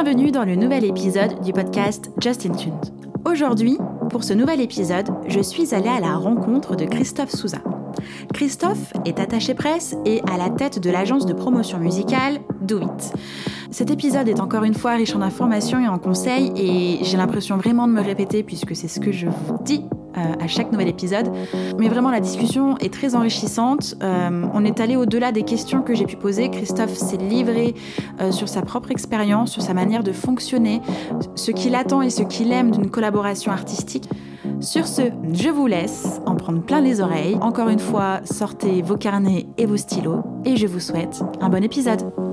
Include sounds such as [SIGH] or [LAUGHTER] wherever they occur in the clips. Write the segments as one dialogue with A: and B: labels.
A: Bienvenue dans le nouvel épisode du podcast Justin Tuned. Aujourd'hui, pour ce nouvel épisode, je suis allée à la rencontre de Christophe Souza. Christophe est attaché presse et à la tête de l'agence de promotion musicale Do It. Cet épisode est encore une fois riche en informations et en conseils et j'ai l'impression vraiment de me répéter puisque c'est ce que je vous dis à chaque nouvel épisode. Mais vraiment, la discussion est très enrichissante. Euh, on est allé au-delà des questions que j'ai pu poser. Christophe s'est livré euh, sur sa propre expérience, sur sa manière de fonctionner, ce qu'il attend et ce qu'il aime d'une collaboration artistique. Sur ce, je vous laisse en prendre plein les oreilles. Encore une fois, sortez vos carnets et vos stylos et je vous souhaite un bon épisode.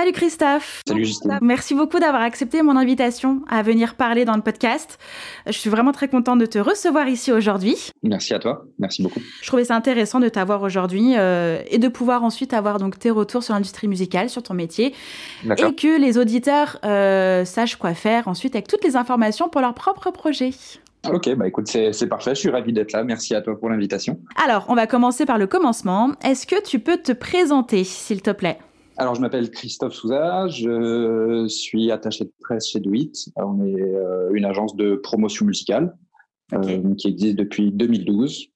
A: Salut Christophe.
B: Salut Justine.
A: Merci beaucoup d'avoir accepté mon invitation à venir parler dans le podcast. Je suis vraiment très contente de te recevoir ici aujourd'hui.
B: Merci à toi. Merci beaucoup.
A: Je trouvais ça intéressant de t'avoir aujourd'hui euh, et de pouvoir ensuite avoir donc tes retours sur l'industrie musicale, sur ton métier, et que les auditeurs euh, sachent quoi faire ensuite avec toutes les informations pour leur propre projet.
B: Ok, bah écoute, c'est parfait, je suis ravi d'être là. Merci à toi pour l'invitation.
A: Alors, on va commencer par le commencement. Est-ce que tu peux te présenter, s'il te plaît?
B: Alors, je m'appelle Christophe Souza, je suis attaché de presse chez Duit. On est euh, une agence de promotion musicale euh, qui existe depuis 2012.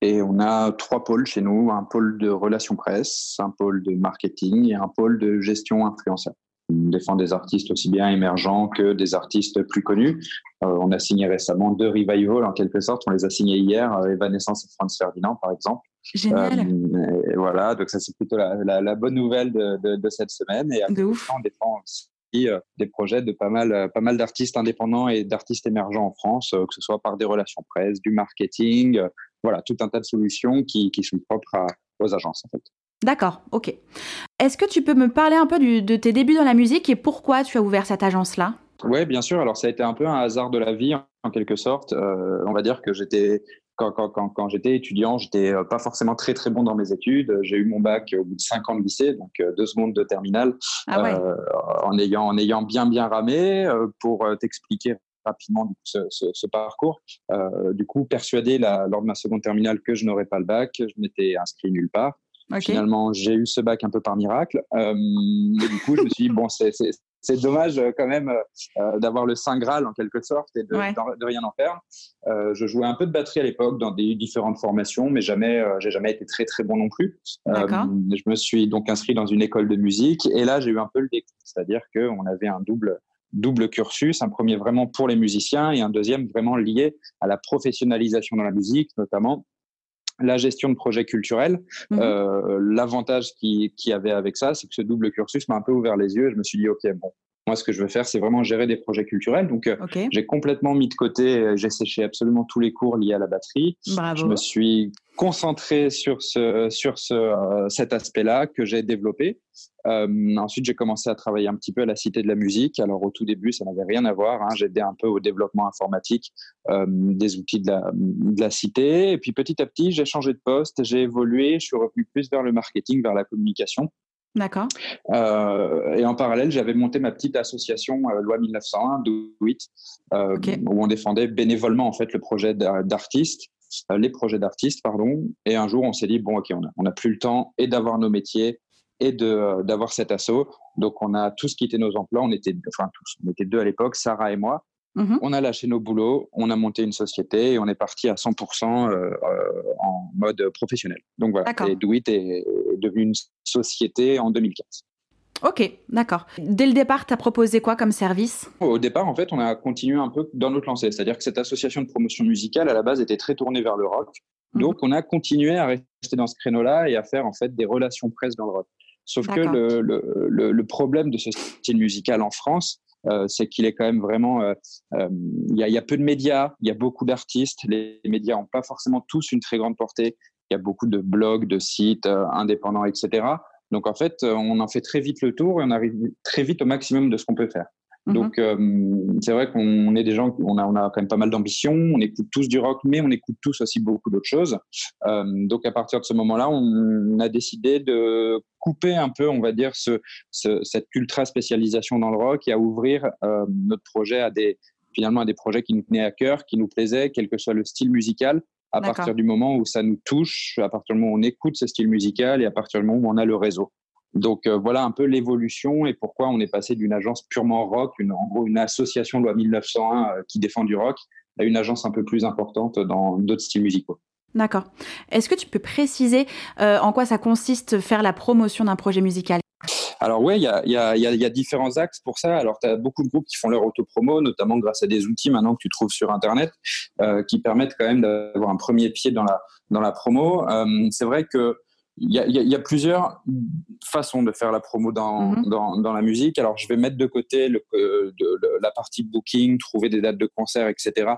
B: Et on a trois pôles chez nous, un pôle de relations presse, un pôle de marketing et un pôle de gestion influenceur. On défend des artistes aussi bien émergents que des artistes plus connus. Euh, on a signé récemment deux revivals en quelque sorte. On les a signés hier, Evanescence et Franz Ferdinand par exemple.
A: Génial.
B: Euh, voilà, donc ça c'est plutôt la, bonne nouvelle de, cette semaine. Et
A: ouf.
B: on défend aussi euh, des projets de pas mal, euh, pas mal d'artistes indépendants et d'artistes émergents en France, que ce soit par des relations presse, du marketing, voilà, tout un tas de solutions qui, qui sont propres aux agences en fait.
A: D'accord, ok. Est-ce que tu peux me parler un peu de tes débuts dans la musique et pourquoi tu as ouvert cette agence-là?
B: Oui, bien sûr. Alors ça a été un peu un hasard de la vie en quelque sorte. on va dire que j'étais quand, j'étais étudiant, j'étais euh, pas forcément très très bon dans mes études. J'ai eu mon bac au bout de cinq ans de lycée, donc euh, deux secondes de terminale,
A: ah
B: euh, en ayant en ayant bien bien ramé. pour t'expliquer rapidement ce, parcours, du coup persuadé lors de ma seconde terminale que je n'aurais pas le bac, je m'étais inscrit nulle part. Finalement, j'ai eu ce bac un peu par miracle. et du coup, je me suis dit, [LAUGHS] bon, c'est dommage euh, quand même euh, euh, d'avoir le Saint Graal en quelque sorte et de, de rien en faire. je jouais un peu de batterie à l'époque dans des différentes formations, mais jamais, j'ai jamais été très très bon non plus. je me suis donc inscrit dans une école de musique et là j'ai eu un peu le déclic, c'est-à-dire qu'on avait un double double cursus, un premier vraiment pour les musiciens et un deuxième vraiment lié à la professionnalisation dans la musique, notamment la gestion de projets culturels. Mhm. Euh, l'avantage qu'il qui y avait avec ça, c'est que ce double cursus m'a un peu ouvert les yeux. je me suis dit, OK, bon, moi, ce que je veux faire, c'est vraiment gérer des projets culturels. Donc, euh, j'ai complètement mis de côté, j'ai séché absolument tous les cours liés à la batterie. Je me suis concentré sur, ce, sur ce, euh, cet aspect-là que j'ai développé. Euh, ensuite, j'ai commencé à travailler un petit peu à la Cité de la musique. Alors, au tout début, ça n'avait rien à voir. Hein. J'aidais un peu au développement informatique euh, des outils de la, de la Cité. Et puis, petit à petit, j'ai changé de poste, j'ai évolué, je suis revenu plus vers le marketing, vers la communication.
A: D'accord.
B: Euh, et en parallèle, j'avais monté ma petite association euh, Loi 1901, Do It, euh, où on défendait bénévolement en fait le projet d'artistes, les projets d'artistes, pardon. Et un jour, on s'est dit bon, ok, on n'a plus le temps et d'avoir nos métiers et d'avoir cet assaut. Donc, on a tous quitté nos emplois. On était, enfin tous, on était deux à l'époque, Sarah et moi. Mmh on a lâché nos boulots, on a monté une société et on est parti à 100% euh, en mode professionnel. Donc voilà, et It est devenu une société en 2015.
A: Ok, d'accord. Dès le départ, tu as proposé quoi comme service?
B: Au départ, en fait, on a continué un peu dans notre lancée. C'est-à-dire que cette association de promotion musicale, à la base, était très tournée vers le rock. Mmh Donc, on a continué à rester dans ce créneau-là et à faire en fait des relations presse dans le rock. Sauf que le, le, le, problème de ce style musical en France, euh, c'est qu'il est quand même vraiment. Euh, euh, il y, a peu de médias, il y a beaucoup d'artistes. Les médias n'ont pas forcément tous une très grande portée. Il y a beaucoup de blogs, de sites indépendants, etc. Donc en fait, on en fait très vite le tour et on arrive très vite au maximum de ce qu'on peut faire. Mmh Donc, euh, c'est vrai qu'on est des gens, on a, on a quand même pas mal d'ambition, on écoute tous du rock, mais on écoute tous aussi beaucoup d'autres choses. Euh, donc, à partir de ce moment-là, on a décidé de couper un peu, on va dire, ce, cette ultra spécialisation dans le rock et à ouvrir euh, notre projet à des, finalement, à des projets qui nous tenaient à cœur, qui nous plaisaient, quel que soit le style musical à partir du moment où ça nous touche, à partir du moment où on écoute ce style musical et à partir du moment où on a le réseau. Donc voilà un peu l'évolution et pourquoi on est passé d'une agence purement rock, une, en gros une association loi 1901 qui défend du rock, à une agence un peu plus importante dans d'autres styles musicaux.
A: D'accord. Est-ce que tu peux préciser en quoi ça consiste faire la promotion d'un projet musical?
B: Alors oui, il y a, y, a, y a, différents axes pour ça. Alors tu as beaucoup de groupes qui font leur autopromo, notamment grâce à des outils maintenant que tu trouves sur Internet, euh, qui permettent quand même d'avoir un premier pied dans la, dans la promo. Euh, c'est vrai que il y, a, y, a, plusieurs façons de faire la promo dans, mhm. dans, dans, la musique. Alors, je vais mettre de côté le, de, la partie booking, trouver des dates de concert, etc.,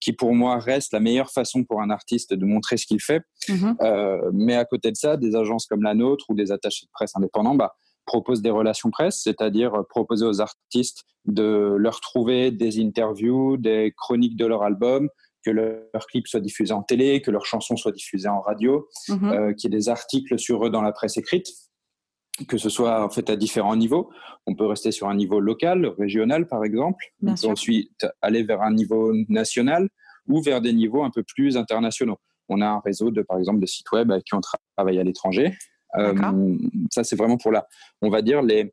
B: qui pour moi reste la meilleure façon pour un artiste de montrer ce qu'il fait. Mhm. Euh, mais à côté de ça, des agences comme la nôtre ou des attachés de presse indépendants, bah, propose des relations presse, c'est-à-dire euh, proposer aux artistes de leur trouver des interviews, des chroniques de leur album, que leur clip soit diffusé en télé, que leurs chansons soient diffusées en radio, mhm. euh, qu'il y ait des articles sur eux dans la presse écrite, que ce soit en fait à différents niveaux. On peut rester sur un niveau local, régional par exemple, on peut ensuite aller vers un niveau national ou vers des niveaux un peu plus internationaux. On a un réseau de par exemple de sites web qui ont travaillé à l'étranger euh, ça, c'est vraiment pour la, on va dire, les,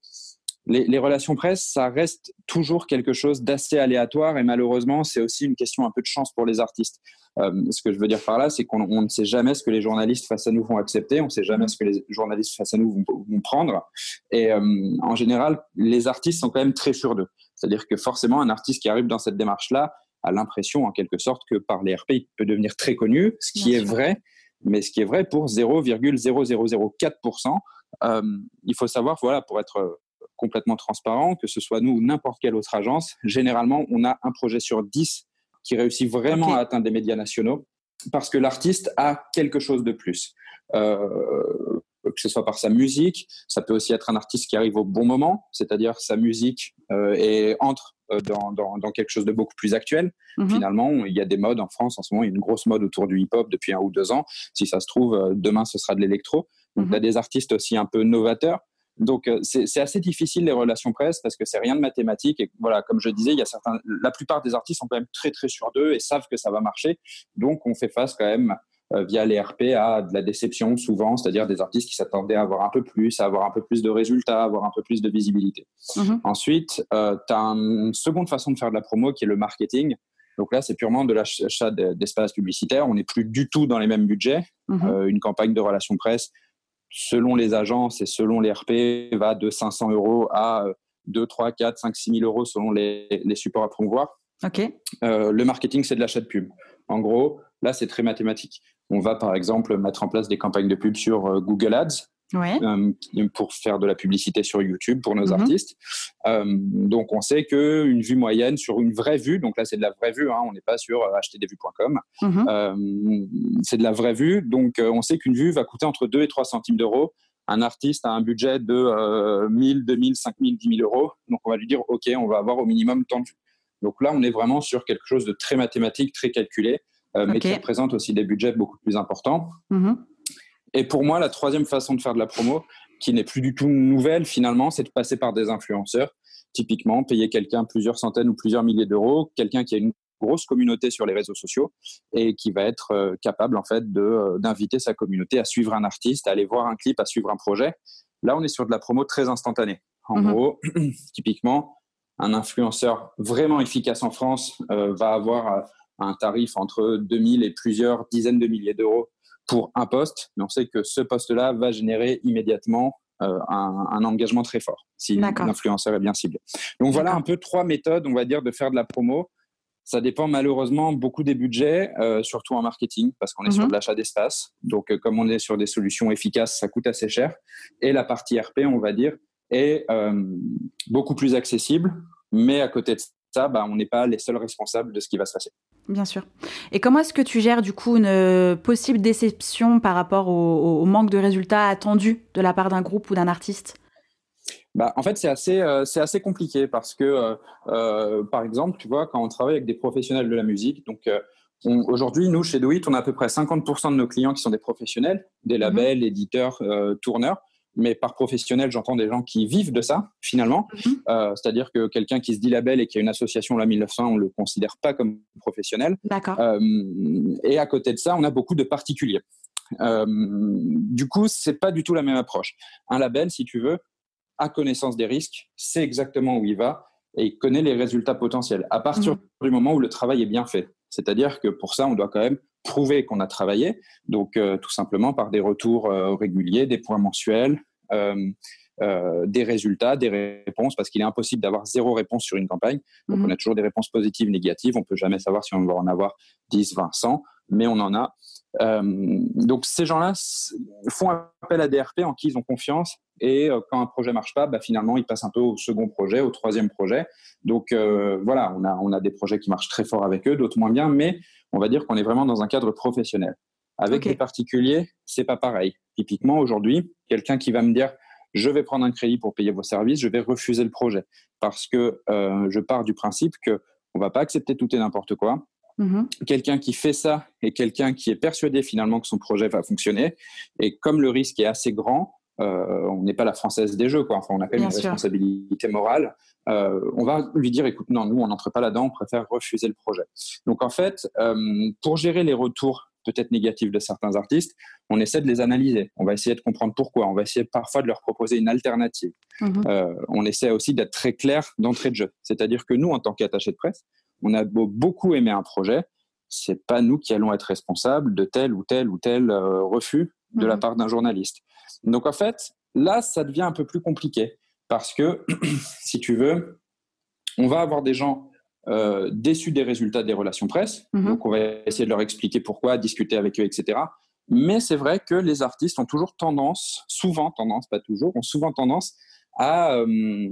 B: les, relations presse, ça reste toujours quelque chose d'assez aléatoire et malheureusement, c'est aussi une question un peu de chance pour les artistes. Euh, ce que je veux dire par là, c'est qu'on ne sait jamais ce que les journalistes face à nous vont accepter, on ne sait jamais ce que les journalistes face à nous vont, prendre. Et euh, en général, les artistes sont quand même très sûrs d'eux. C'est-à-dire que forcément, un artiste qui arrive dans cette démarche-là a l'impression, en quelque sorte, que par les RP, il peut devenir très connu, ce qui est vrai, mais ce qui est vrai pour 0,0004%. Euh, il faut savoir, voilà, pour être complètement transparent, que ce soit nous ou n'importe quelle autre agence, généralement, on a un projet sur 10 qui réussit vraiment à atteindre des médias nationaux parce que l'artiste a quelque chose de plus. Euh, que ce soit par sa musique, ça peut aussi être un artiste qui arrive au bon moment, c'est-à-dire sa musique euh, entre euh, dans, dans, dans, quelque chose de beaucoup plus actuel. Mhm. Finalement, il y a des modes en France en ce moment, il y a une grosse mode autour du hip-hop depuis un ou deux ans. Si ça se trouve, demain, ce sera de l'électro. Donc, il y a des artistes aussi un peu novateurs. Donc, euh, c'est assez difficile les relations presse parce que c'est rien de mathématique. Et voilà, comme je disais, il y a certains, la plupart des artistes sont quand même très, très sûrs d'eux et savent que ça va marcher. Donc, on fait face quand même euh, via les RP à de la déception souvent, c'est-à-dire des artistes qui s'attendaient à avoir un peu plus, à avoir un peu plus de résultats, à avoir un peu plus de visibilité. Mhm. Ensuite, euh, tu as une seconde façon de faire de la promo qui est le marketing. Donc là, c'est purement de l'achat d'espaces publicitaires. On n'est plus du tout dans les mêmes budgets. Mhm. Euh, une campagne de relations presse, selon les agences et selon les RP, va de 500 euros à 2, 3, 4, 5, 6 000 euros selon les, les supports à promouvoir.
A: Okay.
B: le marketing, c'est de l'achat de pub. En gros, là, c'est très mathématique. On va par exemple mettre en place des campagnes de pub sur euh, Google Ads. Euh, pour faire de la publicité sur YouTube pour nos mhm. artistes. Euh, donc on sait qu'une vue moyenne sur une vraie vue, donc là c'est de la vraie vue, hein, on n'est pas sur acheterdesvues.com, mhm. c'est de la vraie vue, donc on sait qu'une vue va coûter entre 2 et 3 centimes d'euros. Un artiste a un budget de 1000, 2000, 5000, 10 000 euros, donc on va lui dire ok, on va avoir au minimum tant de vues. Donc là on est vraiment sur quelque chose de très mathématique, très calculé. Euh, mais qui représente aussi des budgets beaucoup plus importants. Mm-hmm. Et pour moi, la troisième façon de faire de la promo, qui n'est plus du tout nouvelle finalement, c'est de passer par des influenceurs. Typiquement, payer quelqu'un plusieurs centaines ou plusieurs milliers d'euros, quelqu'un qui a une grosse communauté sur les réseaux sociaux et qui va être euh, capable en fait euh, d'inviter sa communauté à suivre un artiste, à aller voir un clip, à suivre un projet. Là, on est sur de la promo très instantanée. En mm-hmm. gros, [CLEARS THROAT] typiquement, un influenceur vraiment efficace en France va avoir un tarif entre 2000 et plusieurs dizaines de milliers d'euros pour un poste, mais on sait que ce poste-là va générer immédiatement euh, un, engagement très fort si l'influenceur est bien ciblé. Donc voilà un peu trois méthodes, on va dire, de faire de la promo. Ça dépend malheureusement beaucoup des budgets, euh, surtout en marketing, parce qu'on est sur mhm. de l'achat d'espace. Donc, euh, comme on est sur des solutions efficaces, ça coûte assez cher. Et la partie RP, on va dire, est beaucoup plus accessible. Mais à côté de ça, bah, on n'est pas les seuls responsables de ce qui va se passer.
A: Bien sûr. Et comment est-ce que tu gères du coup une euh, possible déception par rapport au, manque de résultats attendus de la part d'un groupe ou d'un artiste?
B: Bah, en fait, c'est assez, euh, c'est assez compliqué parce que, euh, par exemple, tu vois, quand on travaille avec des professionnels de la musique, donc aujourd'hui, nous, chez Doit, on a à peu près 50% de nos clients qui sont des professionnels, des mhm. labels, éditeurs, tourneurs mais par professionnel, j'entends des gens qui vivent de ça, finalement. Mhm. Euh, c'est-à-dire que quelqu'un qui se dit label et qui a une association la 1900, on ne le considère pas comme professionnel.
A: D'accord.
B: Euh, et à côté de ça, on a beaucoup de particuliers. du coup, c'est pas du tout la même approche. Un label, si tu veux, a connaissance des risques, sait exactement où il va et il connaît les résultats potentiels. À partir mmh. du moment où le travail est bien fait, c'est-à-dire que pour ça, on doit quand même prouver qu'on a travaillé, donc tout simplement par des retours réguliers, des points mensuels, euh, des résultats, des réponses, parce qu'il est impossible d'avoir zéro réponse sur une campagne. Donc, on mhm. a toujours des réponses positives, négatives. On peut jamais savoir si on va en avoir 10, 20, 100, mais on en a. Euh, donc, ces gens-là font appel à DRP en qui ils ont confiance. Et euh, quand un projet marche pas, bah, finalement, ils passent un peu au second projet, au troisième projet. Donc, voilà, on a, on a des projets qui marchent très fort avec eux, d'autres moins bien, mais on va dire qu'on est vraiment dans un cadre professionnel. Avec les particuliers, c'est pas pareil. Typiquement, aujourd'hui, quelqu'un qui va me dire je vais prendre un crédit pour payer vos services, je vais refuser le projet parce que euh, je pars du principe que on va pas accepter tout et n'importe quoi. Mm-hmm. Quelqu'un qui fait ça est quelqu'un qui est persuadé finalement que son projet va fonctionner. Et comme le risque est assez grand, euh, on n'est pas la française des jeux, quoi. Enfin, on a quand même une responsabilité morale. Euh, on va lui dire, écoute, non, nous, on n'entre pas là-dedans, on préfère refuser le projet. Donc, en fait, pour gérer les retours peut-être négatives de certains artistes, on essaie de les analyser. On va essayer de comprendre pourquoi. On va essayer parfois de leur proposer une alternative. Mhm. Euh, on essaie aussi d'être très clair d'entrée de jeu. C'est-à-dire que nous, en tant qu'attaché de presse, on a beaucoup aimé un projet. C'est pas nous qui allons être responsables de tel ou tel ou tel euh, refus de la mhm. part d'un journaliste. Donc en fait, là, ça devient un peu plus compliqué parce que, [CLEARS THROAT] si tu veux, on va avoir des gens euh, déçus des résultats des relations presse. Mhm. Donc, on va essayer de leur expliquer pourquoi, discuter avec eux, etc. Mais c'est vrai que les artistes ont toujours tendance, souvent tendance, pas toujours, ont souvent tendance à euh,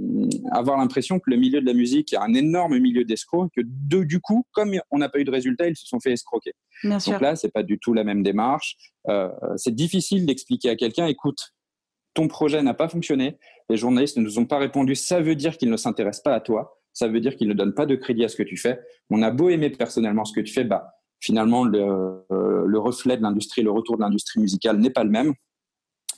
B: avoir l'impression que le milieu de la musique est un énorme milieu d'escrocs, que du coup, comme on n'a pas eu de résultats, ils se sont fait escroquer. Donc là, c'est pas du tout la même démarche. Euh, c'est difficile d'expliquer à quelqu'un, écoute, ton projet n'a pas fonctionné, les journalistes ne nous ont pas répondu, ça veut dire qu'ils ne s'intéressent pas à toi ça veut dire qu'il ne donne pas de crédit à ce que tu fais. On a beau aimer personnellement ce que tu fais, bah, finalement, le, euh, le reflet de l'industrie, le retour de l'industrie musicale n'est pas le même.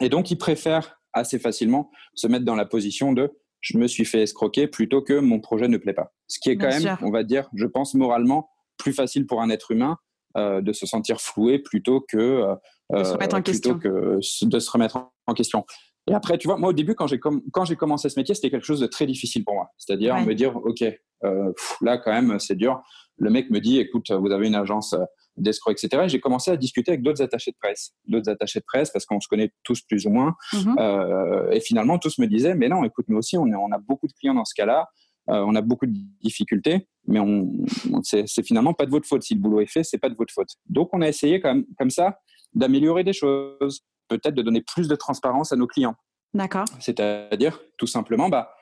B: Et donc, ils préfèrent assez facilement se mettre dans la position de je me suis fait escroquer plutôt que mon projet ne plaît pas. Ce qui est quand même, on va dire, je pense moralement plus facile pour un être humain euh, de se sentir floué plutôt que, euh,
A: de se remettre en question.
B: que de se remettre en question. Et après, tu vois, moi au début, quand j'ai j'ai commencé ce métier, c'était quelque chose de très difficile pour moi. C'est-à-dire me dire, ok, euh, là quand même, c'est dur. Le mec me dit, écoute, vous avez une agence d'escroc, etc. Et j'ai commencé à discuter avec d'autres attachés de presse, d'autres attachés de presse, parce qu'on se connaît tous plus ou moins. Mm-hmm. Euh, et finalement, tous me disaient, mais non, écoute, nous aussi, on, on a beaucoup de clients dans ce cas-là. Euh, on a beaucoup de difficultés, mais on, c'est finalement pas de votre faute. Si le boulot est fait, c'est pas de votre faute. Donc, on a essayé comme, comme ça d'améliorer des choses peut-être de donner plus de transparence à nos clients.
A: D'accord.
B: C'est-à-dire, tout simplement, bah,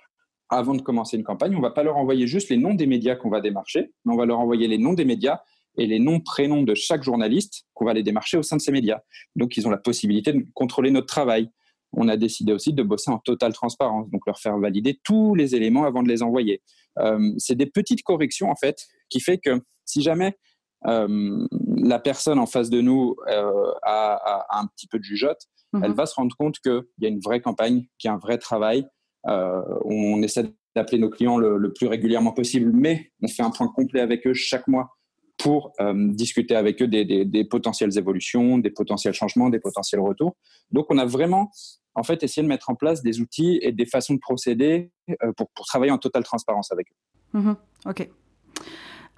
B: avant de commencer une campagne, on ne va pas leur envoyer juste les noms des médias qu'on va démarcher, mais on va leur envoyer les noms des médias et les noms, prénoms de chaque journaliste qu'on va les démarcher au sein de ces médias. Donc, ils ont la possibilité de contrôler notre travail. On a décidé aussi de bosser en totale transparence, donc leur faire valider tous les éléments avant de les envoyer. Euh, c'est des petites corrections, en fait, qui fait que si jamais euh, la personne en face de nous euh, a, un petit peu de jugeote, elle mhm. va se rendre compte qu'il y a une vraie campagne, qu'il y a un vrai travail. On essaie d'appeler nos clients le, plus régulièrement possible, mais on fait un point complet avec eux chaque mois pour discuter avec eux des, potentielles évolutions, des potentiels changements, des potentiels retours. Donc, on a vraiment, en fait, essayé de mettre en place des outils et des façons de procéder pour, travailler en totale transparence avec eux.
A: Mhm. Ok.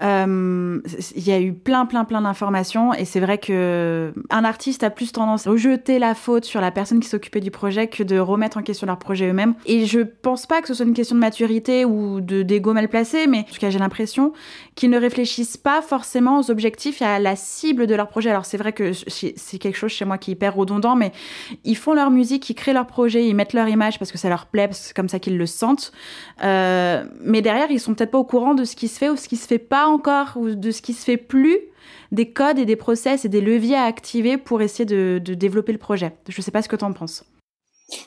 A: Euh, il y a eu plein, plein, plein d'informations et c'est vrai que un artiste a plus tendance à rejeter la faute sur la personne qui s'occupait du projet que de remettre en question leur projet eux-mêmes. Et je pense pas que ce soit une question de maturité ou de d'ego mal placé, mais en tout cas j'ai l'impression qu'ils ne réfléchissent pas forcément aux objectifs et à la cible de leur projet. Alors c'est vrai que c'est quelque chose chez moi qui est hyper redondant, mais ils font leur musique, ils créent leur projet, ils mettent leur image parce que ça leur plaît, c'est comme ça qu'ils le sentent. Euh, mais derrière, ils sont peut-être pas au courant de ce qui se fait ou ce qui se fait pas encore ou de ce qui se fait plus, des codes et des process et des leviers à activer pour essayer de, développer le projet. Je ne sais pas ce que tu en penses.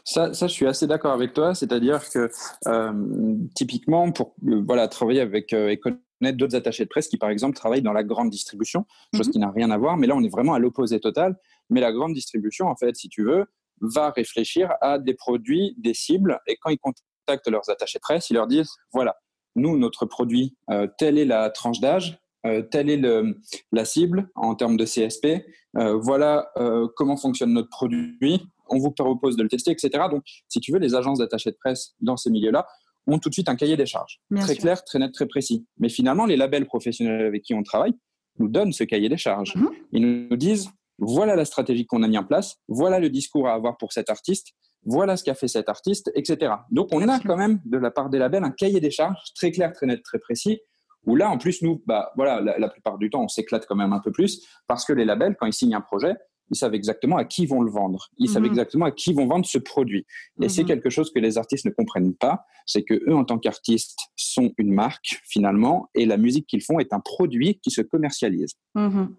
B: Ça, ça, je suis assez d'accord avec toi. C'est-à-dire que euh, typiquement, pour euh, voilà, travailler avec euh, et connaître d'autres attachés de presse qui, par exemple, travaillent dans la grande distribution, chose mhm. qui n'a rien à voir, mais là, on est vraiment à l'opposé total. Mais la grande distribution, en fait, si tu veux, va réfléchir à des produits, des cibles, et quand ils contactent leurs attachés de presse, ils leur disent voilà, nous, notre produit, euh, telle est la tranche d'âge, euh, telle est le, la cible en termes de CSP, euh, voilà comment fonctionne notre produit, on vous propose de le tester, etc. Donc, si tu veux, les agences d'attachés de presse dans ces milieux-là ont tout de suite un cahier des charges, très clair, très net, très précis. Mais finalement, les labels professionnels avec qui on travaille nous donnent ce cahier des charges. Mhm. Ils nous disent, voilà la stratégie qu'on a mis en place, voilà le discours à avoir pour cet artiste, voilà ce qu'a fait cet artiste, etc. Donc, on a quand même, de la part des labels, un cahier des charges très clair, très net, très précis, où là, en plus, nous, bah, voilà, la, plupart du temps, on s'éclate quand même un peu plus, parce que les labels, quand ils signent un projet, ils savent exactement à qui vont le vendre. Ils savent mhm. exactement à qui vont vendre ce produit. Et c'est mhm. quelque chose que les artistes ne comprennent pas, c'est que eux, en tant qu'artistes, sont une marque finalement, et la musique qu'ils font est un produit qui se commercialise. Mhm.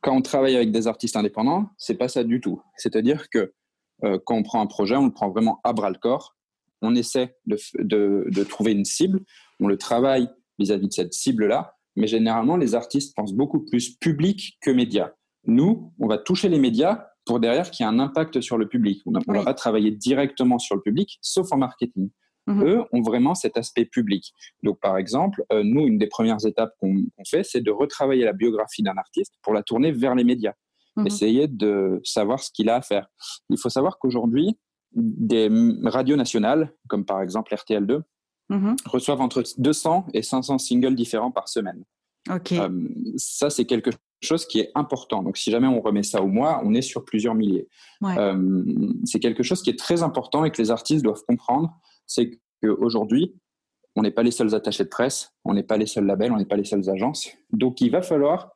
B: Quand on travaille avec des artistes indépendants, c'est pas ça du tout. C'est-à-dire que euh, quand on prend un projet, on le prend vraiment à bras le corps. On essaie de, de, trouver une cible, on le travaille vis-à-vis de cette cible-là, mais généralement, les artistes pensent beaucoup plus public que médias. Nous, on va toucher les médias pour derrière qu'il y ait un impact sur le public. On ne va pas travailler directement sur le public, sauf en marketing. Mhm. Eux ont vraiment cet aspect public. Donc, par exemple, euh, nous, une des premières étapes qu'on fait, c'est de retravailler la biographie d'un artiste pour la tourner vers les médias. Mhm. essayer de savoir ce qu'il a à faire. Il faut savoir qu'aujourd'hui, des radios nationales, comme par exemple RTL2, mhm. reçoivent entre 200 et 500 singles différents par semaine. Euh, ça, c'est quelque chose qui est important. Donc, si jamais on remet ça au mois, on est sur plusieurs milliers. Euh, c'est quelque chose qui est très important et que les artistes doivent comprendre. C'est qu'aujourd'hui, on n'est pas les seuls attachés de presse, on n'est pas les seuls labels, on n'est pas les seules agences. Donc, il va falloir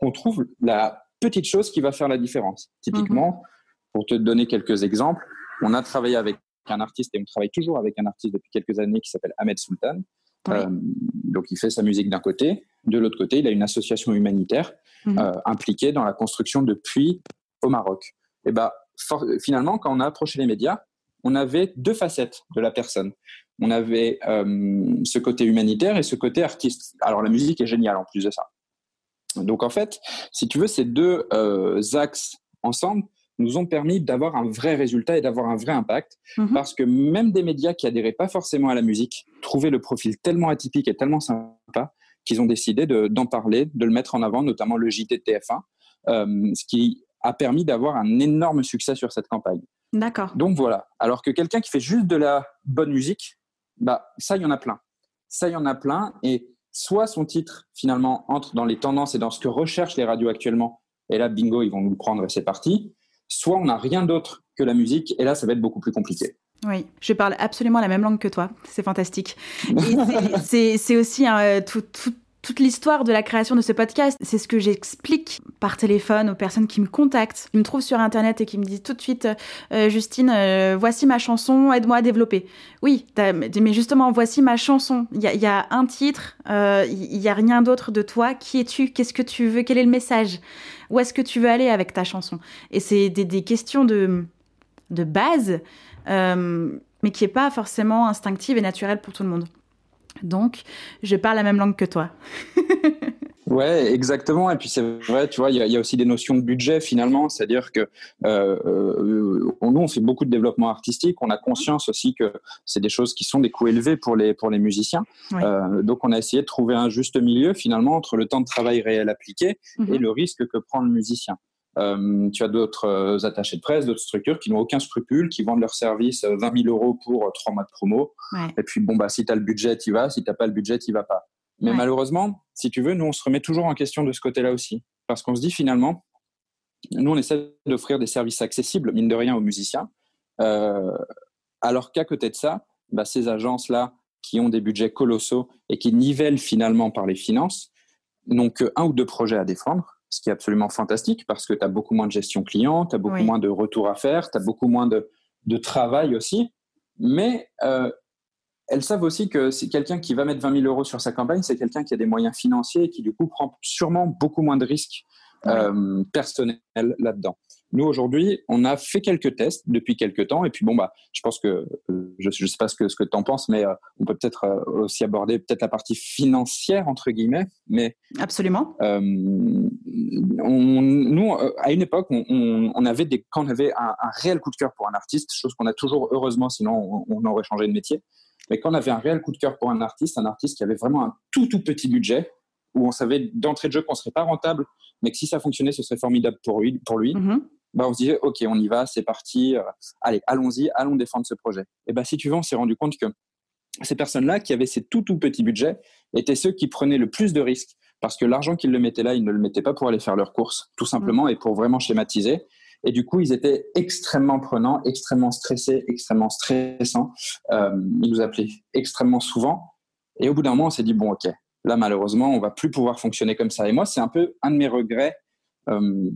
B: qu'on trouve la petite chose qui va faire la différence. Typiquement, mhm. pour te donner quelques exemples, on a travaillé avec un artiste et on travaille toujours avec un artiste depuis quelques années qui s'appelle Ahmed Sultan. Euh, donc, il fait sa musique d'un côté. De l'autre côté, il a une association humanitaire mhm. euh, impliquée dans la construction de puits au Maroc. Et ben, finalement, quand on a approché les médias, on avait deux facettes de la personne. On avait euh, ce côté humanitaire et ce côté artiste. Alors, la musique est géniale en plus de ça. Donc en fait, si tu veux, ces deux euh, axes ensemble nous ont permis d'avoir un vrai résultat et d'avoir un vrai impact, mhm. parce que même des médias qui adhéraient pas forcément à la musique trouvaient le profil tellement atypique et tellement sympa qu'ils ont décidé d'en parler, de le mettre en avant, notamment le JT de TF1, euh, ce qui a permis d'avoir un énorme succès sur cette campagne.
A: D'accord.
B: Donc voilà. Alors que quelqu'un qui fait juste de la bonne musique, bah ça il y en a plein. Ça il y en a plein et soit son titre finalement entre dans les tendances et dans ce que recherchent les radios actuellement, et là, bingo, ils vont nous le prendre et c'est parti, soit on n'a rien d'autre que la musique, et là, ça va être beaucoup plus compliqué.
A: Oui, je parle absolument la même langue que toi, c'est fantastique. [LAUGHS] c'est aussi un, tout, tout toute l'histoire de la création de ce podcast. C'est ce que j'explique par téléphone aux personnes qui me contactent, qui me trouvent sur Internet et qui me disent tout de suite euh, Justine, euh, voici ma chanson, aide-moi à développer. Oui, mais justement, voici ma chanson. Il y, a un titre, euh, il n'y a rien d'autre de toi. Qui es-tu? Qu'est-ce que tu veux? Quel est le message? Où est-ce que tu veux aller avec ta chanson? Et c'est des, questions de, de base, mais qui n'est pas forcément instinctive et naturelle pour tout le monde. Donc, je parle la même langue que toi. [LAUGHS]
B: Ouais, exactement. Et puis c'est vrai, tu vois, il y, a aussi des notions de budget finalement, c'est-à-dire que euh, euh, nous on fait beaucoup de développement artistique, on a conscience aussi que c'est des choses qui sont des coûts élevés pour les pour les musiciens. Euh, donc on a essayé de trouver un juste milieu finalement entre le temps de travail réel appliqué mhm. et le risque que prend le musicien. Euh, tu as d'autres euh, attachés de presse, d'autres structures qui n'ont aucun scrupule, qui vendent leurs services 20 000 euros pour trois mois de promo. Et puis, bon, bah, si tu as le budget, tu vas. Si tu n'as pas le budget, tu vas pas. Mais malheureusement, si tu veux, nous, on se remet toujours en question de ce côté-là aussi. Parce qu'on se dit finalement, nous, on essaie d'offrir des services accessibles, mine de rien, aux musiciens. Euh, alors qu'à côté de ça, bah, ces agences-là, qui ont des budgets colossaux et qui nivellent finalement par les finances, n'ont qu'un ou deux projets à défendre ce qui est absolument fantastique parce que tu as beaucoup moins de gestion client, tu as beaucoup moins de retours à faire, tu as beaucoup moins de, de, travail aussi. Mais euh, elles savent aussi que c'est quelqu'un qui va mettre 20 000 euros sur sa campagne, c'est quelqu'un qui a des moyens financiers et qui du coup prend sûrement beaucoup moins de risques euh, personnels là-dedans. Nous, aujourd'hui, on a fait quelques tests depuis quelques temps. Et puis, bon, bah, je pense que, euh, je ne sais pas ce que, ce que tu en penses, mais euh, on peut peut-être euh, aussi aborder peut-être la partie financière, entre guillemets. Mais,
A: Absolument.
B: on, nous, à une époque, on, on, avait des, quand on avait un, réel coup de cœur pour un artiste, chose qu'on a toujours, heureusement, sinon on, aurait changé de métier. Mais quand on avait un réel coup de cœur pour un artiste, un artiste qui avait vraiment un tout, tout petit budget, où on savait d'entrée de jeu qu'on serait pas rentable, mais que si ça fonctionnait, ce serait formidable pour lui. Pour lui. Mm-hmm. Bah, on se disait, OK, on y va, c'est parti, euh, allez, allons-y, allons défendre ce projet. Et bah, si tu veux, on s'est rendu compte que ces personnes-là, qui avaient ces tout, tout petits budgets, étaient ceux qui prenaient le plus de risques parce que l'argent qu'ils le mettaient là, ils ne le mettaient pas pour aller faire leurs courses, tout simplement, mm. et pour vraiment schématiser. Et du coup, ils étaient extrêmement prenants, extrêmement stressés, extrêmement stressants. Euh, ils nous appelaient extrêmement souvent. Et au bout d'un moment, on s'est dit, bon, OK, là, malheureusement, on va plus pouvoir fonctionner comme ça. Et moi, c'est un peu un de mes regrets euh,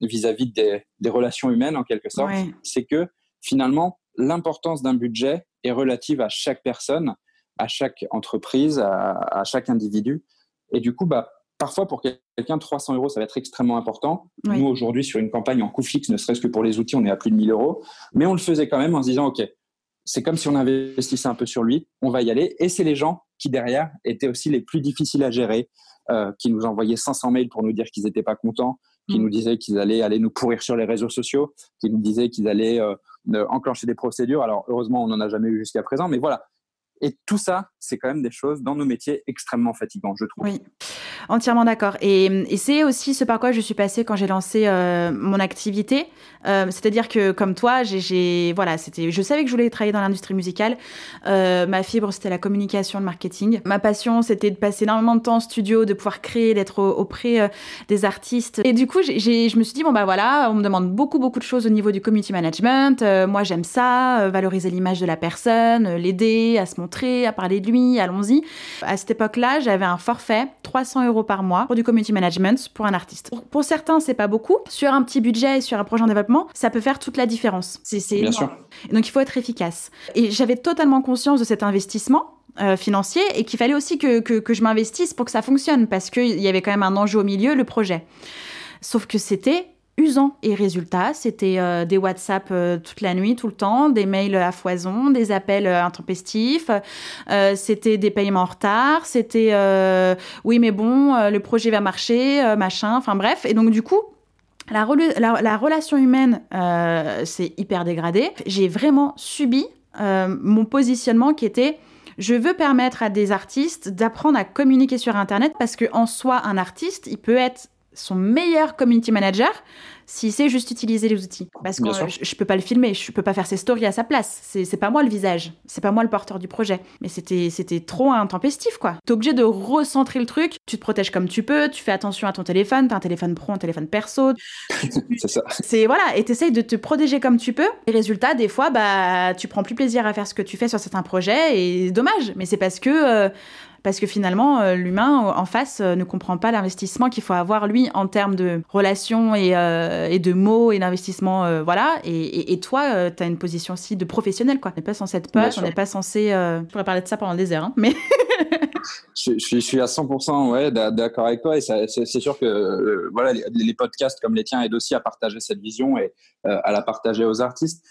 B: vis-à-vis des, relations humaines, en quelque sorte. C'est que finalement, l'importance d'un budget est relative à chaque personne, à chaque entreprise, à, chaque individu. Et du coup, bah, parfois, pour quelqu'un, 300 euros, ça va être extrêmement important. Nous, aujourd'hui, sur une campagne en coût fixe, ne serait-ce que pour les outils, on est à plus de 1000 euros. Mais on le faisait quand même en se disant, OK, c'est comme si on investissait un peu sur lui, on va y aller. Et c'est les gens qui, derrière, étaient aussi les plus difficiles à gérer, euh, qui nous envoyaient 500 mails pour nous dire qu'ils n'étaient pas contents, qui mm. nous disaient qu'ils allaient aller nous pourrir sur les réseaux sociaux, qui nous disaient qu'ils allaient euh, enclencher des procédures. Alors, heureusement, on n'en a jamais eu jusqu'à présent, mais voilà, et tout ça, c'est quand même des choses dans nos métiers extrêmement fatigants, je trouve.
A: Oui, entièrement d'accord. Et, c'est aussi ce par quoi je suis passée quand j'ai lancé euh, mon activité. Euh, c'est-à-dire que, comme toi, j'ai, voilà, je savais que je voulais travailler dans l'industrie musicale. Euh, ma fibre, c'était la communication, le marketing. Ma passion, c'était de passer énormément de temps en studio, de pouvoir créer, d'être auprès des artistes. Et du coup, je me suis dit, bon, bah voilà, on me demande beaucoup, beaucoup de choses au niveau du community management. moi, j'aime ça, valoriser l'image de la personne, l'aider à se montrer à parler de lui, allons-y. À cette époque-là, j'avais un forfait 300 euros par mois pour du community management pour un artiste. Pour, certains, c'est pas beaucoup. Sur un petit budget et sur un projet en développement, ça peut faire toute la différence.
B: C'est Bien sûr.
A: Donc il faut être efficace. Et j'avais totalement conscience de cet investissement. Euh, financier et qu'il fallait aussi que, que, que je m'investisse pour que ça fonctionne parce qu'il y avait quand même un enjeu au milieu, le projet. Sauf que c'était usant. Et résultat, c'était euh, des WhatsApp euh, toute la nuit, tout le temps, des mails à foison, des appels euh, intempestifs, c'était des paiements en retard, c'était oui mais bon, le projet va marcher, machin, enfin bref. Et donc du coup, la, la relation humaine c'est hyper dégradé. J'ai vraiment subi mon positionnement qui était je veux permettre à des artistes d'apprendre à communiquer sur Internet parce que en soi, un artiste, il peut être son meilleur community manager s'il sait juste utiliser les outils. Parce que je, ne peux pas le filmer, je peux pas faire ses stories à sa place. C'est pas moi le visage, c'est pas moi le porteur du projet. Mais c'était c'était trop intempestif quoi. T'es obligé de recentrer le truc. Tu te protèges comme tu peux, tu fais attention à ton téléphone, t'as un téléphone pro, un téléphone perso. [LAUGHS]
B: c'est ça.
A: C'est voilà, et t'essayes de te protéger comme tu peux. Et résultat, des fois, bah tu prends plus plaisir à faire ce que tu fais sur certains projets et dommage. Mais c'est parce que euh, parce que finalement, euh, l'humain en face euh, ne comprend pas l'investissement qu'il faut avoir, lui, en termes de relations et, euh, de mots et d'investissement. voilà. Et, toi, tu as une position aussi de professionnel, quoi. On n'est pas censé être pote, on n'est pas censé. je pourrais parler de ça pendant des heures, hein, mais. [LAUGHS]
B: je, suis, à 100% ouais, d'accord avec toi. Et c'est sûr que voilà, les, podcasts comme les tiens aident aussi à partager cette vision et à la partager aux artistes.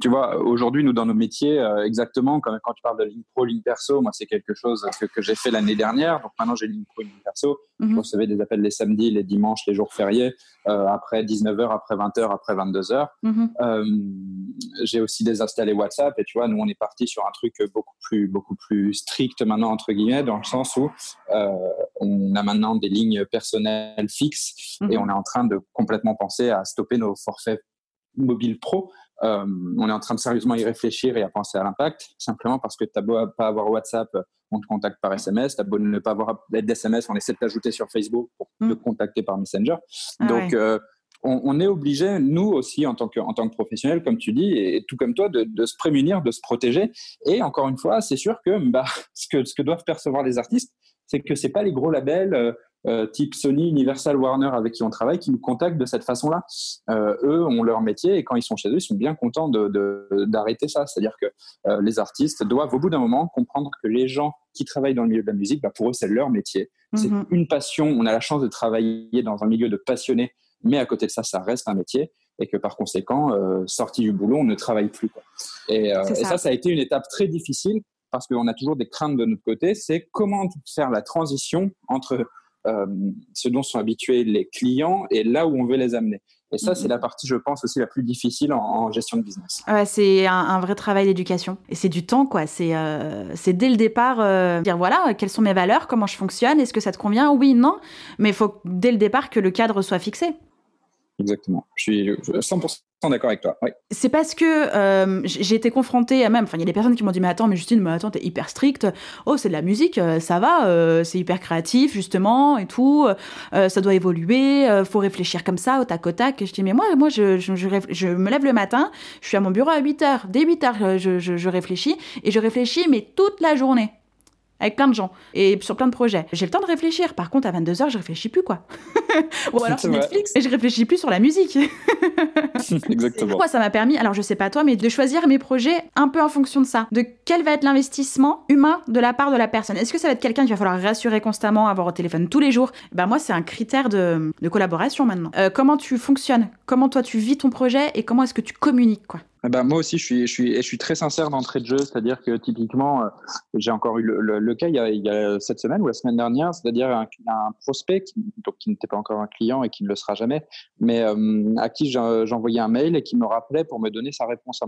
B: tu vois, aujourd'hui, nous, dans nos métiers, exactement, quand tu parles de ligne pro, ligne perso, moi, c'est quelque chose que que j'ai fait l'année dernière. Donc maintenant, j'ai une une perso. Je mhm. recevais des appels les samedis, les dimanches, les jours fériés, euh, après 19h, après 20h, après 22h. Mhm. Euh, j'ai aussi désinstallé WhatsApp. Et tu vois, nous, on est parti sur un truc beaucoup plus, beaucoup plus strict maintenant, entre guillemets, dans le sens où euh, on a maintenant des lignes personnelles fixes et mhm. on est en train de complètement penser à stopper nos forfaits mobiles pro euh, on est en train de sérieusement y réfléchir et à penser à l'impact, simplement parce que tu n'as beau pas avoir WhatsApp, on te contacte par SMS, tu as beau ne pas avoir d'SMS, on essaie de t'ajouter sur Facebook pour te mm. contacter par Messenger. Ah Donc, euh, on, est obligé, nous aussi, en tant que, en tant que professionnels, comme tu dis, et tout comme toi, de, se prémunir, de se protéger. Et encore une fois, c'est sûr que, bah, [LAUGHS] ce que ce que doivent percevoir les artistes, c'est que c'est pas les gros labels euh, type Sony, Universal, Warner avec qui on travaille qui nous contactent de cette façon-là. Euh, eux ont leur métier et quand ils sont chez eux, ils sont bien contents d'arrêter de, ça. C'est-à-dire que euh, les artistes doivent au bout d'un moment comprendre que les gens qui travaillent dans le milieu de la musique, bah, pour eux, c'est leur métier. C'est mhm. une passion. On a la chance de travailler dans un milieu de passionnés, mais à côté de ça, ça reste un métier et que par conséquent, sorti du boulot, on ne travaille plus. Et, et ça, ça a été une étape très difficile parce qu'on a toujours des craintes de notre côté, c'est comment faire la transition entre ce dont sont habitués les clients et là où on veut les amener. Et ça, c'est mhm. la partie, je pense, aussi la plus difficile en, gestion de business.
A: Ouais, c'est un, vrai travail d'éducation. Et c'est du temps, quoi. C'est euh, dès le départ euh, dire voilà, quelles sont mes valeurs, comment je fonctionne, est-ce que ça te convient? Oui, non. Mais il faut dès le départ que le cadre soit fixé.
B: Exactement. Je suis 100% d'accord avec toi. Oui.
A: C'est parce que euh, j'ai été confrontée à même. Enfin, il y a des personnes qui m'ont dit Mais attends, mais Justine, mais attends, t'es hyper stricte. Oh, c'est de la musique, euh, ça va, euh, c'est hyper créatif, justement, et tout. ça doit évoluer, faut réfléchir comme ça, au tac au tac. je dis Mais moi, moi je, je, je, me lève le matin, je suis à mon bureau à 8 h. Dès 8 h, je, je réfléchis, et je réfléchis, mais toute la journée avec plein de gens et sur plein de projets. J'ai le temps de réfléchir. Par contre, à 22h, je réfléchis plus, quoi. [LAUGHS] Ou alors sur Netflix et je réfléchis plus sur la musique. [LAUGHS] [LAUGHS]
B: Exactement.
A: Pourquoi ça m'a permis, alors je sais pas toi, mais de choisir mes projets un peu en fonction de ça. De quel va être l'investissement humain de la part de la personne? Est-ce que ça va être quelqu'un qu'il va falloir rassurer constamment, avoir au téléphone tous les jours? Ben moi, c'est un critère de, de collaboration maintenant. Euh, comment tu fonctionnes? Comment toi tu vis ton projet? Et comment est-ce que tu communiques, quoi?
B: Eh ben, moi aussi, je suis, je suis, je suis très sincère d'entrée de jeu, c'est-à-dire que typiquement, euh, j'ai encore eu le, cas il y, a, il y, a, cette semaine ou la semaine dernière, c'est-à-dire un, prospect qui, donc, qui n'était pas encore un client et qui ne le sera jamais, mais euh, à qui j'envoyais un mail et qui me rappelait pour me donner sa réponse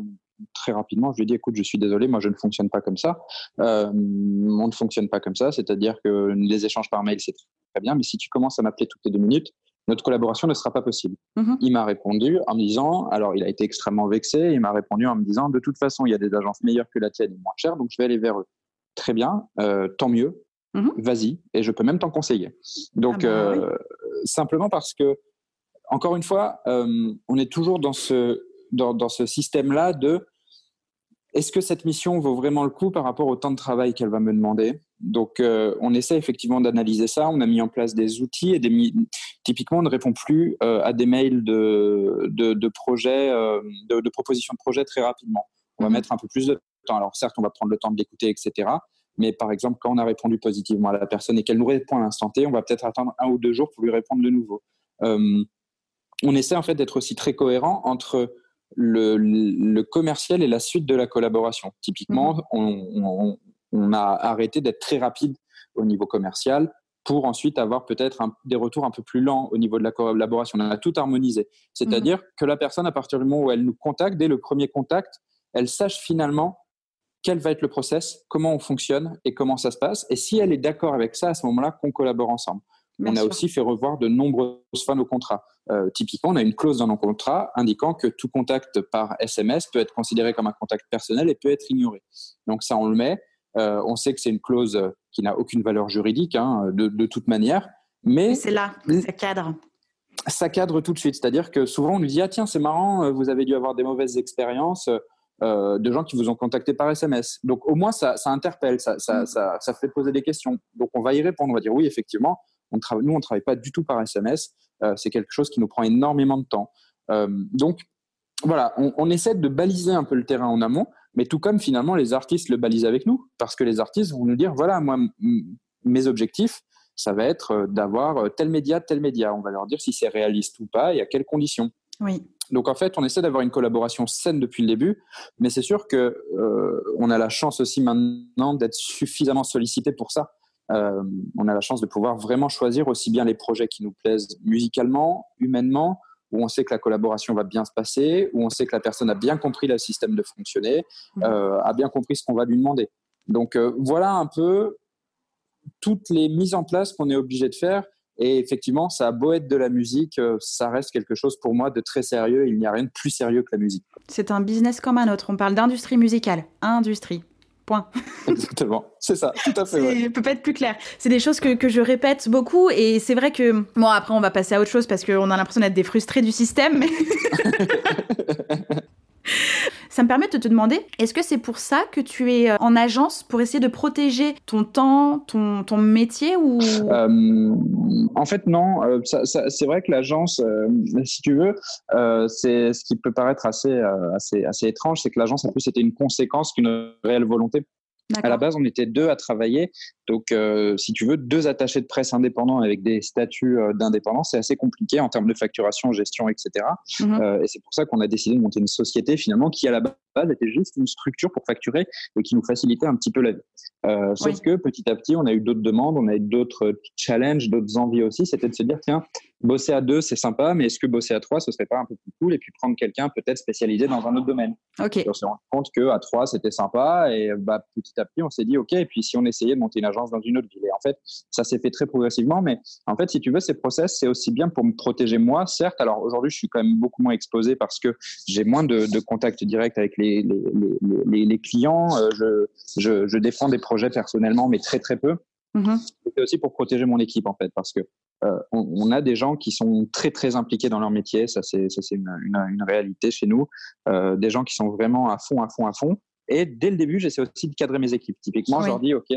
B: très rapidement. Je lui ai dit, écoute, je suis désolé, moi je ne fonctionne pas comme ça. Euh, on ne fonctionne pas comme ça, c'est-à-dire que les échanges par mail, c'est très bien, mais si tu commences à m'appeler toutes les deux minutes, notre collaboration ne sera pas possible. Mhm. Il m'a répondu en me disant, alors il a été extrêmement vexé, il m'a répondu en me disant, de toute façon, il y a des agences meilleures que la tienne et moins chères, donc je vais aller vers eux. Très bien, euh, tant mieux, mhm. vas-y, et je peux même t'en conseiller. Donc, ah bah euh, simplement parce que, encore une fois, euh, on est toujours dans ce, dans, dans ce système-là de est-ce que cette mission vaut vraiment le coup par rapport au temps de travail qu'elle va me demander? Donc, euh, on essaie effectivement d'analyser ça. On a mis en place des outils et des typiquement, on ne répond plus euh, à des mails de, de, projets, euh, de, propositions de projets très rapidement. On va mhm. mettre un peu plus de temps. Alors, certes, on va prendre le temps de l'écouter, etc. Mais par exemple, quand on a répondu positivement à la personne et qu'elle nous répond à l'instant T, on va peut-être attendre un ou deux jours pour lui répondre de nouveau. on essaie en fait d'être aussi très cohérent entre le, commercial est la suite de la collaboration. Typiquement, mhm. on, a arrêté d'être très rapide au niveau commercial pour ensuite avoir peut-être des retours un peu plus lents au niveau de la collaboration. On a tout harmonisé. C'est-à-dire mhm. que la personne, à partir du moment où elle nous contacte, dès le premier contact, elle sache finalement quel va être le process, comment on fonctionne et comment ça se passe. Et si elle est d'accord avec ça, à ce moment-là, qu'on collabore ensemble on a aussi fait revoir de nombreuses fois nos contrats. Euh, typiquement, on a une clause dans nos contrats indiquant que tout contact par SMS peut être considéré comme un contact personnel et peut être ignoré. Donc ça, on le met. Euh, on sait que c'est une clause qui n'a aucune valeur juridique hein, de, toute manière, mais
A: c'est là, ça cadre.
B: Ça cadre tout de suite, c'est-à-dire que souvent on nous dit ah tiens c'est marrant, euh, vous avez dû avoir des mauvaises expériences. de gens qui vous ont contacté par SMS. Donc au moins ça, interpelle, ça, ça, ça, ça, fait poser des questions. Donc on va y répondre, on va dire oui effectivement, nous, on ne travaille pas du tout par SMS. Euh, c'est quelque chose qui nous prend énormément de temps. Euh, donc, voilà, on, essaie de baliser un peu le terrain en amont, mais tout comme finalement les artistes le balisent avec nous, parce que les artistes vont nous dire, voilà, moi, mes objectifs, ça va être euh, d'avoir tel média, tel média. On va leur dire si c'est réaliste ou pas et à quelles conditions.
A: Oui.
B: Donc en fait, on essaie d'avoir une collaboration saine depuis le début, mais c'est sûr que on a la chance aussi maintenant d'être suffisamment sollicité pour ça. Euh, on a la chance de pouvoir vraiment choisir aussi bien les projets qui nous plaisent musicalement, humainement, où on sait que la collaboration va bien se passer, où on sait que la personne a bien compris le système de fonctionner, mmh. euh, a bien compris ce qu'on va lui demander. Donc euh, voilà un peu toutes les mises en place qu'on est obligé de faire. Et effectivement, ça a beau être de la musique, ça reste quelque chose pour moi de très sérieux. Il n'y a rien de plus sérieux que la musique.
A: C'est un business comme un autre. On parle d'industrie musicale. Industrie.
B: Exactement, c'est ça, tout à fait.
A: Ouais. peut pas être plus clair. C'est des choses que, que, je répète beaucoup et c'est vrai que, bon, après, on va passer à autre chose parce qu'on a l'impression d'être des frustrés du système. [LAUGHS] Ça me permet de te demander, est-ce que c'est pour ça que tu es euh, en agence pour essayer de protéger ton temps, ton, ton métier ou?
B: Euh, En fait, non. Euh, c'est vrai que l'agence, si tu veux, c'est ce qui peut paraître assez, assez, assez étrange, c'est que l'agence, en plus, c'était une conséquence qu'une réelle volonté À la base, on était deux à travailler. Donc, euh, si tu veux, deux attachés de presse indépendants avec des statuts euh, d'indépendance, c'est assez compliqué en termes de facturation, gestion, etc. Mhm. Euh, et c'est pour ça qu'on a décidé de monter une société finalement qui, à la base, était juste une structure pour facturer et qui nous facilitait un petit peu la vie. sauf que petit à petit, on a eu d'autres demandes, on a eu d'autres challenges, d'autres envies aussi. C'était de se dire, tiens, bosser à deux, c'est sympa, mais est-ce que bosser à trois, ce serait pas un peu plus cool et puis prendre quelqu'un peut-être spécialisé dans un autre domaine?
A: Ok.
B: On s'est rendu compte qu'à trois, c'était sympa et bah, petit à petit, on s'est dit, OK, et puis si on essayait de monter une agence dans une autre ville. Et en fait, ça s'est fait très progressivement, mais en fait, si tu veux, ces process, c'est aussi bien pour me protéger moi, certes. Alors aujourd'hui, je suis quand même beaucoup moins exposé parce que j'ai moins de, de contact direct avec les, les, les, les clients. Euh, je, je, je, défends des projets personnellement, mais très, très peu. Mm-hmm. C'est aussi pour protéger mon équipe, en fait, parce que euh, on, a des gens qui sont très très impliqués dans leur métier, ça c'est une, une, une, réalité chez nous, euh, des gens qui sont vraiment à fond, à fond, à fond. Et dès le début, j'essaie aussi de cadrer mes équipes. Typiquement, je leur dis, OK,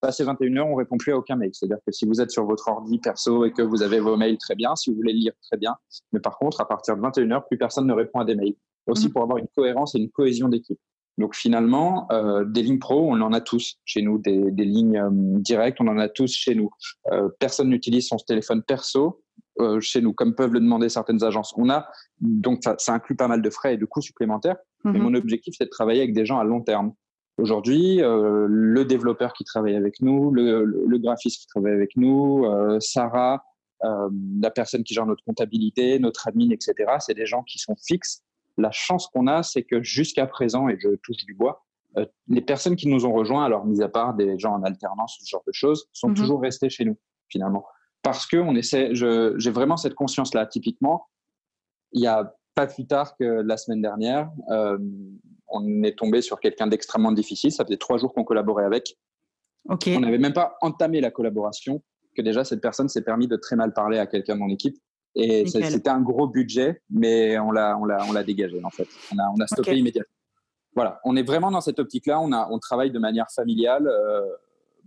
B: passé 21 heures, on répond plus à aucun mail. C'est-à-dire que si vous êtes sur votre ordi perso et que vous avez vos mails très bien, si vous voulez lire très bien, mais par contre, à partir de 21 heures, plus personne ne répond à des mails. Aussi mmh. pour avoir une cohérence et une cohésion d'équipe. Donc finalement, euh, des lignes pro, on en a tous chez nous, des, des lignes euh, directes, on en a tous chez nous. Euh, personne n'utilise son téléphone perso euh, chez nous, comme peuvent le demander certaines agences. On a donc ça, ça inclut pas mal de frais et de coûts supplémentaires. Mmh. Et mon objectif, c'est de travailler avec des gens à long terme. Aujourd'hui, euh, le développeur qui travaille avec nous, le, le, graphiste qui travaille avec nous, euh, Sarah, euh, la personne qui gère notre comptabilité, notre admin, etc., c'est des gens qui sont fixes. La chance qu'on a, c'est que jusqu'à présent, et je touche du bois, euh, les personnes qui nous ont rejoints, alors mis à part des gens en alternance, ce genre de choses, sont mhm. toujours restés chez nous, finalement. Parce que on essaie, j'ai vraiment cette conscience-là. Typiquement, il y a pas plus tard que la semaine dernière, euh, on est tombé sur quelqu'un d'extrêmement difficile. Ça faisait trois jours qu'on collaborait avec. On n'avait même pas entamé la collaboration que déjà cette personne s'est permis de très mal parler à quelqu'un de mon équipe. Et c'était un gros budget, mais on l'a, on l'a, on l'a dégagé en fait. On a, on a stoppé immédiatement. Voilà, on est vraiment dans cette optique-là. On a, on travaille de manière familiale. Euh,